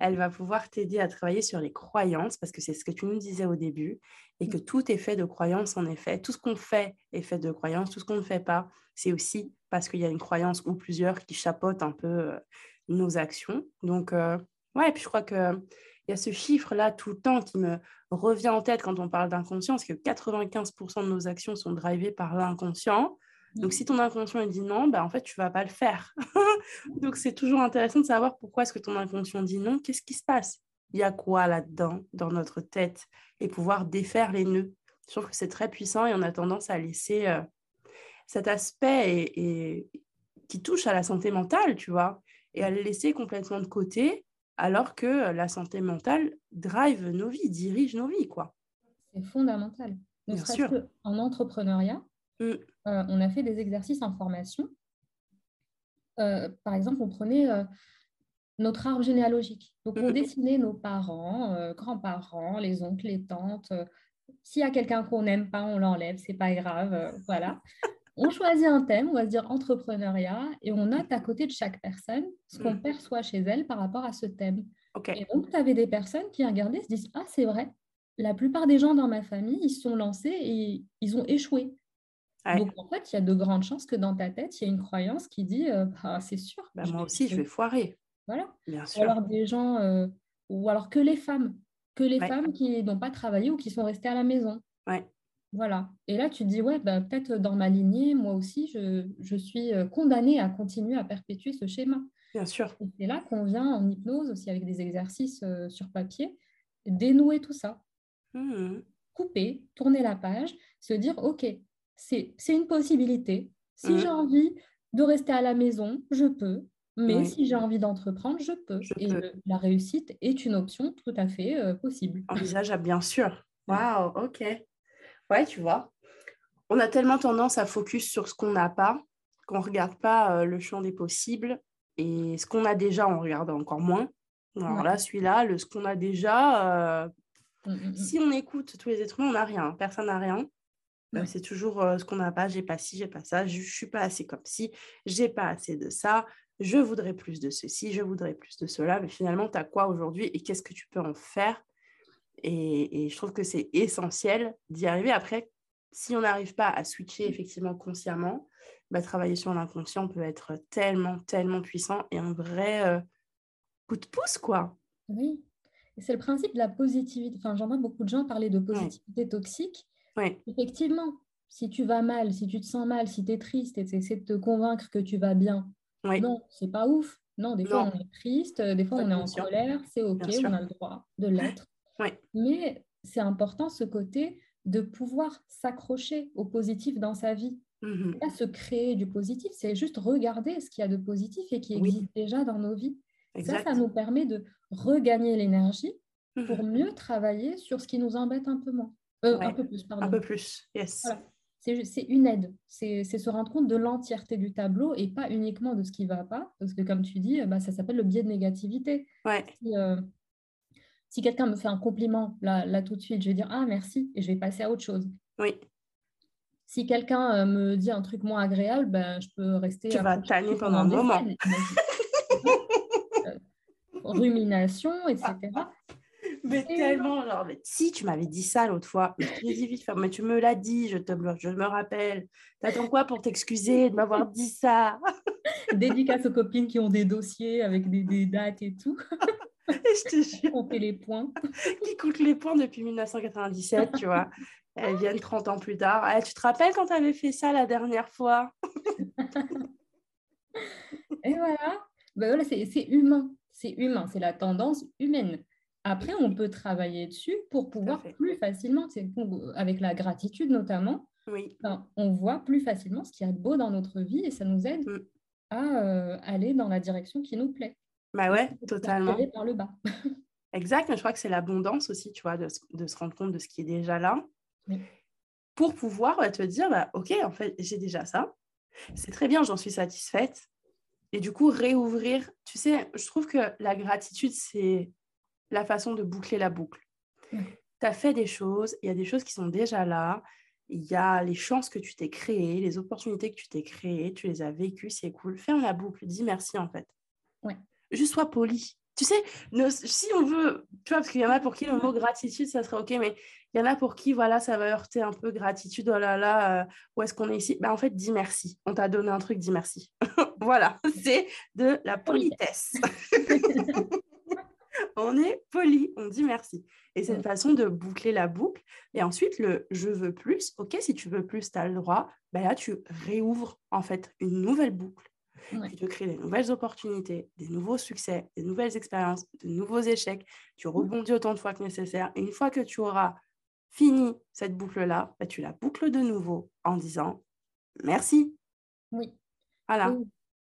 [SPEAKER 1] Elle va pouvoir t'aider à travailler sur les croyances, parce que c'est ce que tu nous disais au début, et que tout est fait de croyances, en effet. Tout ce qu'on fait est fait de croyances, tout ce qu'on ne fait pas, c'est aussi parce qu'il y a une croyance ou plusieurs qui chapeautent un peu euh, nos actions. Donc, euh, ouais, puis je crois que il y a ce chiffre-là tout le temps qui me revient en tête quand on parle d'inconscience, que 95% de nos actions sont drivées par l'inconscient. Donc, si ton inconscient dit non, bah, en fait, tu vas pas le faire. Donc, c'est toujours intéressant de savoir pourquoi est-ce que ton inconscient dit non, qu'est-ce qui se passe? Il y a quoi là-dedans, dans notre tête? Et pouvoir défaire les nœuds. Je trouve que c'est très puissant et on a tendance à laisser euh, cet aspect et, qui touche à la santé mentale, tu vois, et à le laisser complètement de côté, alors que la santé mentale drive nos vies, dirige nos vies, quoi
[SPEAKER 2] C'est fondamental. Ne serait-ce qu'en entrepreneuriat, mm. euh, on a fait des exercices en formation. Euh, par exemple, on prenait euh, notre arbre généalogique. Donc, on mm. dessinait nos parents, grands-parents, les oncles, les tantes. S'il y a quelqu'un qu'on n'aime pas, on l'enlève, c'est pas grave. voilà. On choisit un thème, on va se dire entrepreneuriat, et on note à côté de chaque personne ce qu'on mm. perçoit chez elle par rapport à ce thème. Et donc, tu avais des personnes qui regardaient et se disent Ah, c'est vrai, la plupart des gens dans ma famille, ils se sont lancés et ils ont échoué. Donc, en fait, il y a de grandes chances que dans ta tête, il y a une croyance qui dit euh, ah, C'est sûr.
[SPEAKER 1] Bah, moi aussi, je vais foirer.
[SPEAKER 2] Voilà. Bien sûr. Ou alors des gens, euh, ou alors que les femmes, que les femmes qui n'ont pas travaillé ou qui sont restées à la maison.
[SPEAKER 1] Ouais.
[SPEAKER 2] Voilà. Et là, tu te dis, ouais, bah, peut-être dans ma lignée, moi aussi, je, je, suis euh, condamnée à continuer à perpétuer ce schéma.
[SPEAKER 1] Bien sûr.
[SPEAKER 2] Et c'est là qu'on vient en hypnose, aussi avec des exercices sur papier, dénouer tout ça. Mmh. Couper, tourner la page, se dire, OK, c'est une possibilité. Si mmh. j'ai envie de rester à la maison, je peux. Mais si j'ai envie d'entreprendre, je peux. et la réussite est une option tout à fait euh, possible.
[SPEAKER 1] Envisageable, bien sûr. Waouh, ok. Ouais, tu vois. On a tellement tendance à focus sur ce qu'on n'a pas qu'on ne regarde pas euh, le champ des possibles. Et ce qu'on a déjà, on regarde encore moins. Alors là, celui-là, le, ce qu'on a déjà, euh, Mmh, mmh, mmh. Si on écoute tous les êtres humains, on n'a rien. Personne n'a rien. Bah, c'est toujours ce qu'on n'a pas. J'ai pas ci, j'ai pas ça. Je, ne suis pas assez comme ci. J'ai pas assez de ça. Je voudrais plus de ceci. Je voudrais plus de cela. Mais finalement, tu as quoi aujourd'hui et qu'est-ce que tu peux en faire? Et, je trouve que c'est essentiel d'y arriver. Après, si on n'arrive pas à switcher effectivement consciemment, bah, travailler sur l'inconscient peut être tellement, tellement puissant et un vrai coup de pouce, quoi.
[SPEAKER 2] Oui, c'est le principe de la positivité. Enfin, j'entends beaucoup de gens parler de positivité toxique. Effectivement, si tu vas mal, si tu te sens mal, si tu es triste et tu essaies de te convaincre que tu vas bien, non, c'est pas ouf. Non, des fois on est triste, des fois on est en colère, c'est ok, on a le droit de l'être. Mais c'est important ce côté de pouvoir s'accrocher au positif dans sa vie. Mmh pas se créer du positif, c'est juste regarder ce qu'il y a de positif et qui existe déjà dans nos vies. Ça, ça nous permet de regagner l'énergie pour mmh mieux travailler sur ce qui nous embête un peu moins. Euh, un peu plus, pardon.
[SPEAKER 1] Un peu plus, yes.
[SPEAKER 2] C'est une aide. C'est se rendre compte de l'entièreté du tableau et pas uniquement de ce qui ne va pas. Parce que, comme tu dis, bah, ça s'appelle le biais de négativité.
[SPEAKER 1] Ouais.
[SPEAKER 2] Si, euh, si quelqu'un me fait un compliment, là, là, tout de suite, je vais dire Ah, merci, et je vais passer à autre chose.
[SPEAKER 1] Oui.
[SPEAKER 2] Si quelqu'un euh, me dit un truc moins agréable, ben, je peux rester.
[SPEAKER 1] Tu vas tanner pendant un moment.
[SPEAKER 2] rumination, etc.
[SPEAKER 1] Mais tellement, genre, mais, si tu m'avais dit ça l'autre fois, mais, mais tu me l'as dit, je te je me rappelle. T'attends quoi pour t'excuser de m'avoir dit ça?
[SPEAKER 2] Dédicace aux copines qui ont des dossiers avec des, dates et tout.
[SPEAKER 1] je te jure.
[SPEAKER 2] Compter les points.
[SPEAKER 1] qui comptent les points depuis 1997, tu vois? Elles viennent 30 ans plus tard. Eh, tu te rappelles quand tu avais fait ça la dernière fois?
[SPEAKER 2] Et voilà. Ben voilà, c'est humain c'est humain, c'est la tendance humaine. Après, on peut travailler dessus pour pouvoir plus facilement, avec la gratitude notamment,
[SPEAKER 1] oui.
[SPEAKER 2] on voit plus facilement ce qu'il y a de beau dans notre vie et ça nous aide mm. à euh, aller dans la direction qui nous plaît.
[SPEAKER 1] Bah ouais, totalement.
[SPEAKER 2] Par le bas.
[SPEAKER 1] exact, mais je crois que c'est l'abondance aussi, tu vois, de, se rendre compte de ce qui est déjà là. Pour pouvoir te dire, bah, ok, en fait, j'ai déjà ça. C'est très bien, j'en suis satisfaite. Et du coup, réouvrir, tu sais, je trouve que la gratitude, c'est la façon de boucler la boucle. Tu as fait des choses, il y a des choses qui sont déjà là, il y a les chances que tu t'es créées, les opportunités que tu t'es créées, tu les as vécues, c'est cool. Ferme la boucle, dis merci en fait.
[SPEAKER 2] Ouais.
[SPEAKER 1] Juste sois poli. Tu sais, si on veut, tu vois, parce qu'il y en a pour qui le mot gratitude, ça serait OK, mais il y en a pour qui, voilà, ça va heurter un peu gratitude, oh là là, euh, où est-ce qu'on est ici? Ben, En fait, dis merci. On t'a donné un truc, dis merci. voilà, c'est de la politesse. on est poli, on dit merci. Et c'est une façon de boucler la boucle. Et ensuite, le je veux plus, ok, si tu veux plus, tu as le droit. Ben là, tu réouvres en fait une nouvelle boucle. Tu te crées des nouvelles opportunités, des nouveaux succès, des nouvelles expériences, de nouveaux échecs. Tu rebondis autant de fois que nécessaire. Et une fois que tu auras fini cette boucle-là, ben, tu la boucles de nouveau en disant merci.
[SPEAKER 2] Oui.
[SPEAKER 1] Voilà.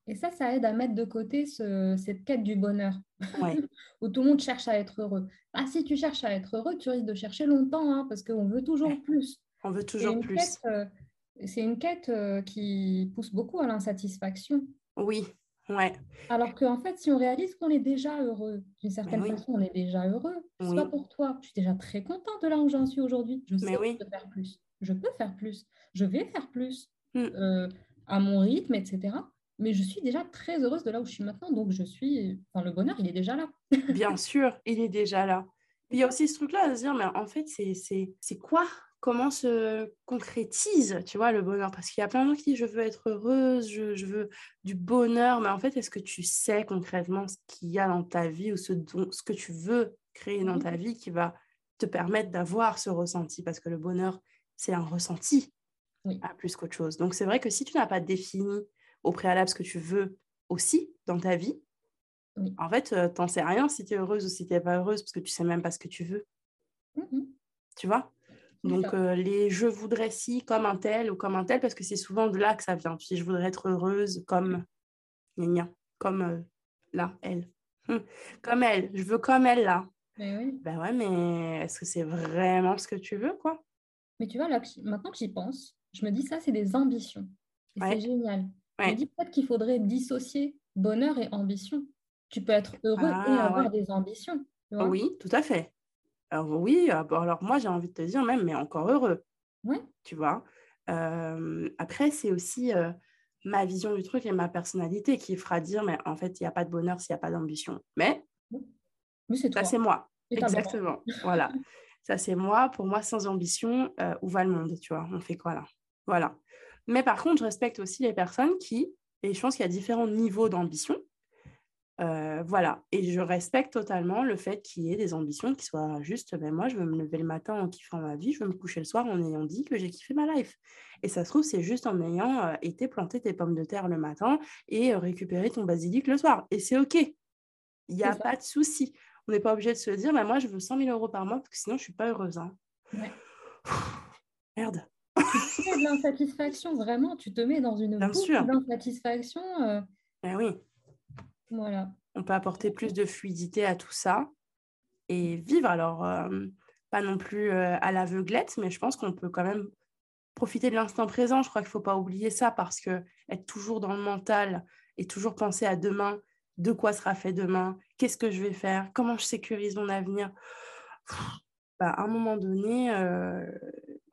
[SPEAKER 2] Et ça, ça aide à mettre de côté cette quête du bonheur, où tout le monde cherche à être heureux. Ah, si tu cherches à être heureux, tu risques de chercher longtemps, hein, parce qu'on veut toujours plus.
[SPEAKER 1] On veut toujours plus.
[SPEAKER 2] Euh, c'est une quête euh, qui pousse beaucoup à l'insatisfaction.
[SPEAKER 1] Oui, ouais.
[SPEAKER 2] Alors qu'en fait, si on réalise qu'on est déjà heureux, d'une certaine façon, on est déjà heureux. Soit pour toi, je suis déjà très contente de là où j'en suis aujourd'hui. Je sais que je peux faire plus. Je peux faire plus. Je vais faire plus. Mm. Euh, à mon rythme, etc mais je suis déjà très heureuse de là où je suis maintenant. Donc, je suis. Enfin, le bonheur, il est déjà là.
[SPEAKER 1] Bien sûr, il est déjà là. Il y a aussi ce truc-là de se dire, mais en fait, c'est quoi? Comment se concrétise, tu vois, le bonheur? Parce qu'il y a plein de gens qui disent, je veux être heureuse, je, je veux du bonheur, mais en fait, est-ce que tu sais concrètement ce qu'il y a dans ta vie ou ce, ce que tu veux créer dans ta vie qui va te permettre d'avoir ce ressenti? Parce que le bonheur, c'est un ressenti oui. à plus qu'autre chose. Donc, c'est vrai que si tu n'as pas défini au préalable ce que tu veux aussi dans ta vie, en fait, euh, tu n'en sais rien si tu es heureuse ou si tu n'es pas heureuse parce que tu sais même pas ce que tu veux. Mmh tu vois? Donc, euh, les je voudrais si comme un tel ou comme un tel, parce que c'est souvent de là que ça vient. Si je voudrais être heureuse comme, comme euh, là, elle. Hum, comme elle, je veux comme elle là. Ben ouais, mais est-ce que c'est vraiment ce que tu veux, quoi?
[SPEAKER 2] Mais tu vois, là, maintenant que j'y pense, je me dis ça, c'est des ambitions. C'est génial. Je dis peut-être qu'il faudrait dissocier bonheur et ambition. Tu peux être heureux et ah, avoir des ambitions.
[SPEAKER 1] oui, tout à fait. Alors oui, ah, alors moi j'ai envie de te dire même, mais encore heureux.
[SPEAKER 2] Oui.
[SPEAKER 1] Tu vois. après, c'est aussi ma vision du truc et ma personnalité qui fera dire, mais en fait, il n'y a pas de bonheur s'il n'y a pas d'ambition. Mais,
[SPEAKER 2] mais c'est
[SPEAKER 1] ça, c'est moi. Exactement. voilà. Ça, c'est moi. Pour moi, sans ambition, où va le monde, tu vois? On fait quoi là? Voilà. Mais par contre, je respecte aussi les personnes qui, et je pense qu'il y a différents niveaux d'ambition. Euh, voilà, et je respecte totalement le fait qu'il y ait des ambitions qui soient juste, ben moi je veux me lever le matin en kiffant ma vie, je veux me coucher le soir en ayant dit que j'ai kiffé ma life. Et ça se trouve, c'est juste en ayant euh, été planter tes pommes de terre le matin et euh, récupérer ton basilic le soir. Et c'est OK. Il n'y a pas de souci. On n'est pas obligé de se dire, ben moi je veux 100 000 euros par mois parce que sinon je ne suis pas heureuse. Hein. Merde
[SPEAKER 2] tu de l'insatisfaction, vraiment, tu te mets dans une boucle d'insatisfaction. Euh.
[SPEAKER 1] Ben oui.
[SPEAKER 2] Voilà.
[SPEAKER 1] On peut apporter plus de fluidité à tout ça et vivre. Alors, euh, pas non plus euh, à l'aveuglette, mais je pense qu'on peut quand même profiter de l'instant présent. Je crois qu'il ne faut pas oublier ça parce que être toujours dans le mental et toujours penser à demain, de quoi sera fait demain, qu'est-ce que je vais faire, comment je sécurise mon avenir. Bah, à un moment donné,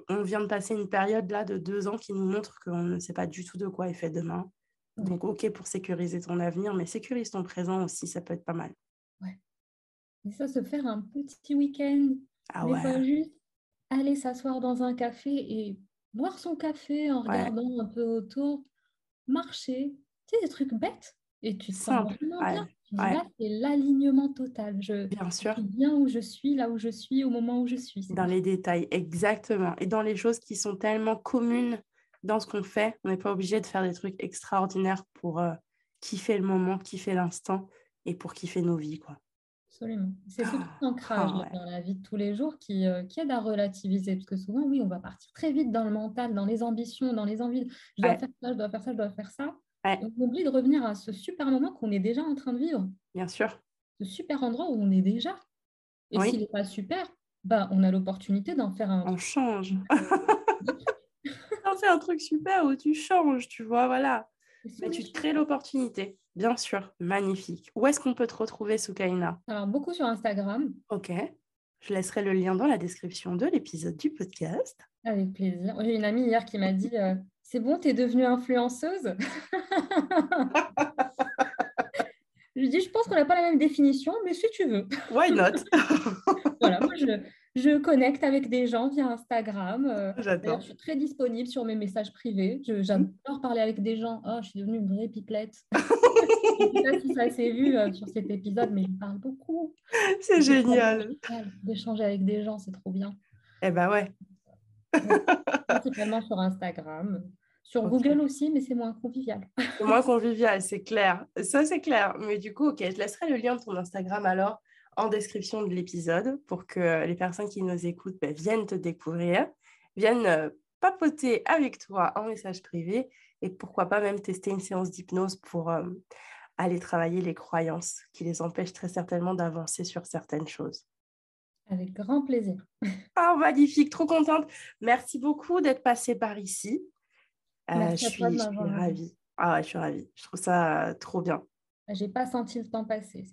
[SPEAKER 1] on vient de passer une période là de deux ans qui nous montre qu'on ne sait pas du tout de quoi est fait demain. Donc, OK pour sécuriser ton avenir, mais sécurise ton présent aussi, ça peut être pas mal.
[SPEAKER 2] Ouais. Et ça, se faire un petit week-end. Ah ouais. juste aller s'asseoir dans un café et boire son café en regardant un peu autour, marcher. Tu sais, des trucs bêtes. Et tu te sens vraiment bien. Là, c'est l'alignement total. Je,
[SPEAKER 1] bien sûr.
[SPEAKER 2] suis bien où je suis, là où je suis, au moment où je suis.
[SPEAKER 1] Dans les détails, exactement. Et dans les choses qui sont tellement communes dans ce qu'on fait, on n'est pas obligé de faire des trucs extraordinaires pour euh, kiffer le moment, kiffer l'instant et pour kiffer nos vies, quoi.
[SPEAKER 2] Absolument. C'est ce ah, ancrage dans la vie de tous les jours qui, euh, qui aide à relativiser. Parce que souvent, oui, on va partir très vite dans le mental, dans les ambitions, dans les envies. Je dois faire ça, je dois faire ça, je dois faire ça. On oublie de revenir à ce super moment qu'on est déjà en train de vivre.
[SPEAKER 1] Bien sûr.
[SPEAKER 2] Ce super endroit où on est déjà. Et s'il n'est pas super, bah, on a l'opportunité d'en faire un.
[SPEAKER 1] On change. d'en faire un truc super où tu changes, tu vois, voilà. Mais tu te crées l'opportunité. Bien sûr, magnifique. Où est-ce qu'on peut te retrouver, Soukaina?
[SPEAKER 2] Alors, beaucoup sur Instagram.
[SPEAKER 1] Ok. Je laisserai le lien dans la description de l'épisode du podcast.
[SPEAKER 2] Avec plaisir. J'ai une amie hier qui m'a dit euh, c'est bon, tu es devenue influenceuse? Je lui dis, je pense qu'on n'a pas la même définition, mais si tu veux.
[SPEAKER 1] Why not?
[SPEAKER 2] Voilà, moi, je, connecte avec des gens via Instagram. Euh,
[SPEAKER 1] J'adore.
[SPEAKER 2] Je suis très disponible sur mes messages privés. J'adore parler avec des gens. Oh, je suis devenue une vraie pipelette. je ne sais pas si ça s'est vu euh, sur cet épisode, mais je parle beaucoup.
[SPEAKER 1] C'est génial.
[SPEAKER 2] D'échanger avec des gens, c'est trop bien.
[SPEAKER 1] Eh ben ouais.
[SPEAKER 2] Principalement sur Instagram. Sur Google aussi, mais c'est moins convivial.
[SPEAKER 1] c'est moins convivial, c'est clair. Ça, c'est clair. Mais du coup, ok, je laisserai le lien de ton Instagram alors en description de l'épisode pour que les personnes qui nous écoutent ben, viennent te découvrir, viennent euh, papoter avec toi en message privé et pourquoi pas même tester une séance d'hypnose pour euh, aller travailler les croyances qui les empêchent très certainement d'avancer sur certaines choses.
[SPEAKER 2] Avec grand plaisir.
[SPEAKER 1] Ah, magnifique, trop contente. Merci beaucoup d'être passée par ici. Euh, je, suis, ravie. Ah je suis ravie. Je trouve ça trop bien.
[SPEAKER 2] J'ai pas senti le temps passer.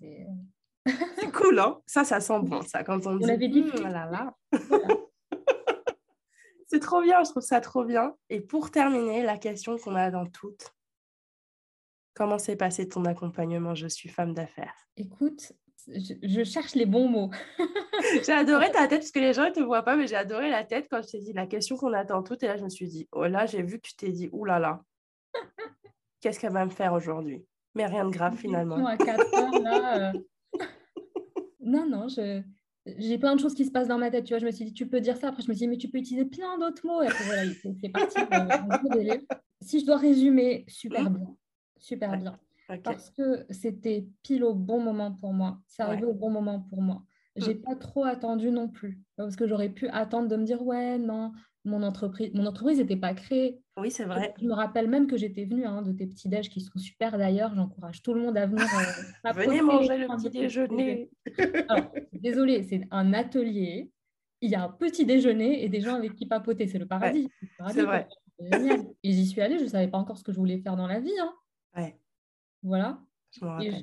[SPEAKER 1] C'est cool, hein Ça, ça sent bon, ça, quand on, dit.
[SPEAKER 2] dit. Mmh, là, là.
[SPEAKER 1] C'est trop bien, je trouve ça trop bien. Et pour terminer, la question qu'on a dans toutes. Comment s'est passé ton accompagnement Je suis femme d'affaires?
[SPEAKER 2] Écoute, je, cherche les bons mots.
[SPEAKER 1] j'ai adoré ta tête, parce que les gens ne te voient pas, mais j'ai adoré la tête quand je t'ai dit la question qu'on attend toutes. Et là, je me suis dit, oh là, j'ai vu que tu t'es dit, oulala, là là, qu'est-ce qu'elle va me faire aujourd'hui? Mais rien de grave finalement.
[SPEAKER 2] À 4 heures, là, euh. Non, non, je, j'ai plein de choses qui se passent dans ma tête. Tu vois, je me suis dit, tu peux dire ça. Après, je me suis dit, mais tu peux utiliser plein d'autres mots. Et après, voilà, c'est parti. si je dois résumer, super mmh. bien. Super bien. Parce que c'était pile au bon moment pour moi. C'est arrivé au bon moment pour moi. J'ai mmh. pas trop attendu non plus. Parce que j'aurais pu attendre de me dire, ouais, non, mon entreprise mon entreprise n'était pas créée.
[SPEAKER 1] Oui, c'est vrai.
[SPEAKER 2] Je me rappelle même que j'étais venue hein, de tes petits déj qui sont super d'ailleurs. J'encourage tout le monde à venir.
[SPEAKER 1] Euh, Venez manger le petit déjeuner.
[SPEAKER 2] désolée, c'est un atelier. Il y a un petit déjeuner et des gens avec qui papoter. C'est le paradis.
[SPEAKER 1] c'est vrai.
[SPEAKER 2] Et j'y suis allée, je ne savais pas encore ce que je voulais faire dans la vie. Hein.
[SPEAKER 1] Ouais.
[SPEAKER 2] Voilà.
[SPEAKER 1] Je me rappelle.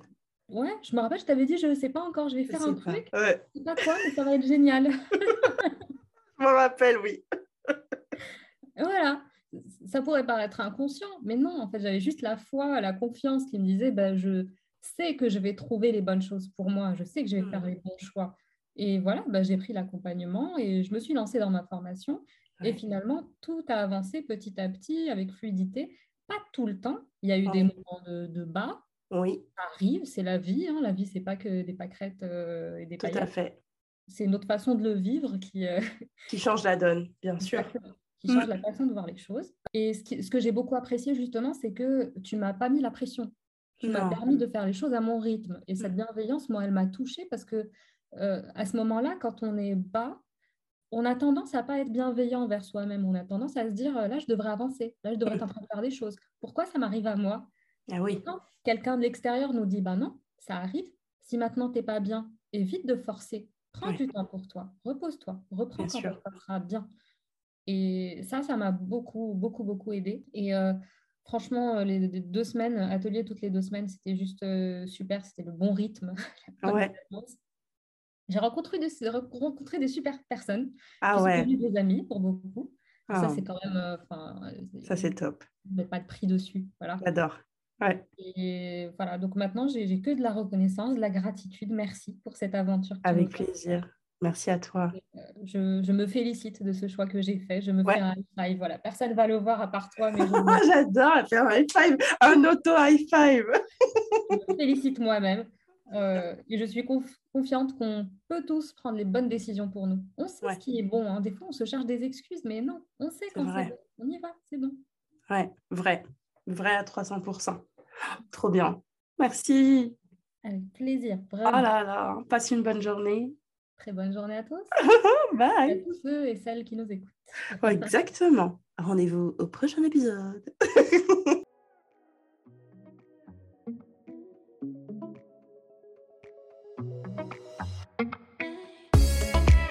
[SPEAKER 2] Ouais, je me rappelle, je t'avais dit, je ne sais pas encore, je vais faire un truc.
[SPEAKER 1] Ouais.
[SPEAKER 2] Je sais pas quoi, mais ça va être génial.
[SPEAKER 1] je me rappelle, oui.
[SPEAKER 2] voilà, ça pourrait paraître inconscient, mais non, en fait, j'avais juste la foi, la confiance qui me disait, bah, je sais que je vais trouver les bonnes choses pour moi, je sais que je vais faire mmh. les bons choix. Et voilà, bah, j'ai pris l'accompagnement et je me suis lancée dans ma formation. Et finalement, tout a avancé petit à petit avec fluidité. Pas tout le temps. Il y a eu des moments de, bas.
[SPEAKER 1] Oui.
[SPEAKER 2] Ça arrive, c'est la vie. Hein. La vie, c'est pas que des pâquerettes euh, et des
[SPEAKER 1] Tout à fait.
[SPEAKER 2] C'est une autre façon de le vivre qui... Euh,
[SPEAKER 1] qui change la donne, bien sûr
[SPEAKER 2] qui change mm. la façon de voir les choses. Et ce, que j'ai beaucoup apprécié justement, c'est que tu m'as pas mis la pression. Tu m'as permis de faire les choses à mon rythme. Et cette mm. bienveillance, moi, elle m'a touchée parce que euh, à ce moment-là, quand on est bas, on a tendance à pas être bienveillant envers soi-même. On a tendance à se dire euh, là, je devrais avancer. Là, je devrais être en train de faire des choses. Pourquoi ça m'arrive à moi?
[SPEAKER 1] Ah oui.
[SPEAKER 2] Quand quelqu'un de l'extérieur nous dit bah non, ça arrive. Si maintenant tu n'es pas bien, évite de forcer. Prends du temps pour toi. Repose-toi. Reprends quand tu seras bien. Et ça, ça m'a beaucoup, beaucoup, beaucoup aidé. Et euh, franchement, euh, les deux semaines, atelier toutes les deux semaines, c'était juste euh, super. C'était le bon rythme. J'ai rencontré des, rencontré des super personnes.
[SPEAKER 1] Ah ouais.
[SPEAKER 2] des amis pour beaucoup. Ça, ah. c'est quand même.
[SPEAKER 1] ça, c'est top.
[SPEAKER 2] Ne pas de prix dessus. Voilà.
[SPEAKER 1] J'adore. Ouais.
[SPEAKER 2] Et voilà, donc maintenant, j'ai que de la reconnaissance, de la gratitude. Merci pour cette aventure.
[SPEAKER 1] Avec plaisir. Merci à toi.
[SPEAKER 2] Euh, je, me félicite de ce choix que j'ai fait. Je me fais un high five. Voilà, personne ne va le voir à part toi.
[SPEAKER 1] J'adore faire un high five, un auto high five.
[SPEAKER 2] je me félicite moi-même. Euh, et je suis confiante qu'on peut tous prendre les bonnes décisions pour nous. On sait ce qui est bon. Hein. Des fois, on se cherche des excuses, mais non, on sait quand c'est bon. On y va, c'est bon.
[SPEAKER 1] Ouais, vrai. Vrai à 300%. Trop bien. Merci.
[SPEAKER 2] Avec plaisir.
[SPEAKER 1] Oh là là, passe une bonne journée.
[SPEAKER 2] Très bonne journée à tous.
[SPEAKER 1] Bye.
[SPEAKER 2] À tous ceux et celles qui nous écoutent.
[SPEAKER 1] exactement. Rendez-vous au prochain épisode.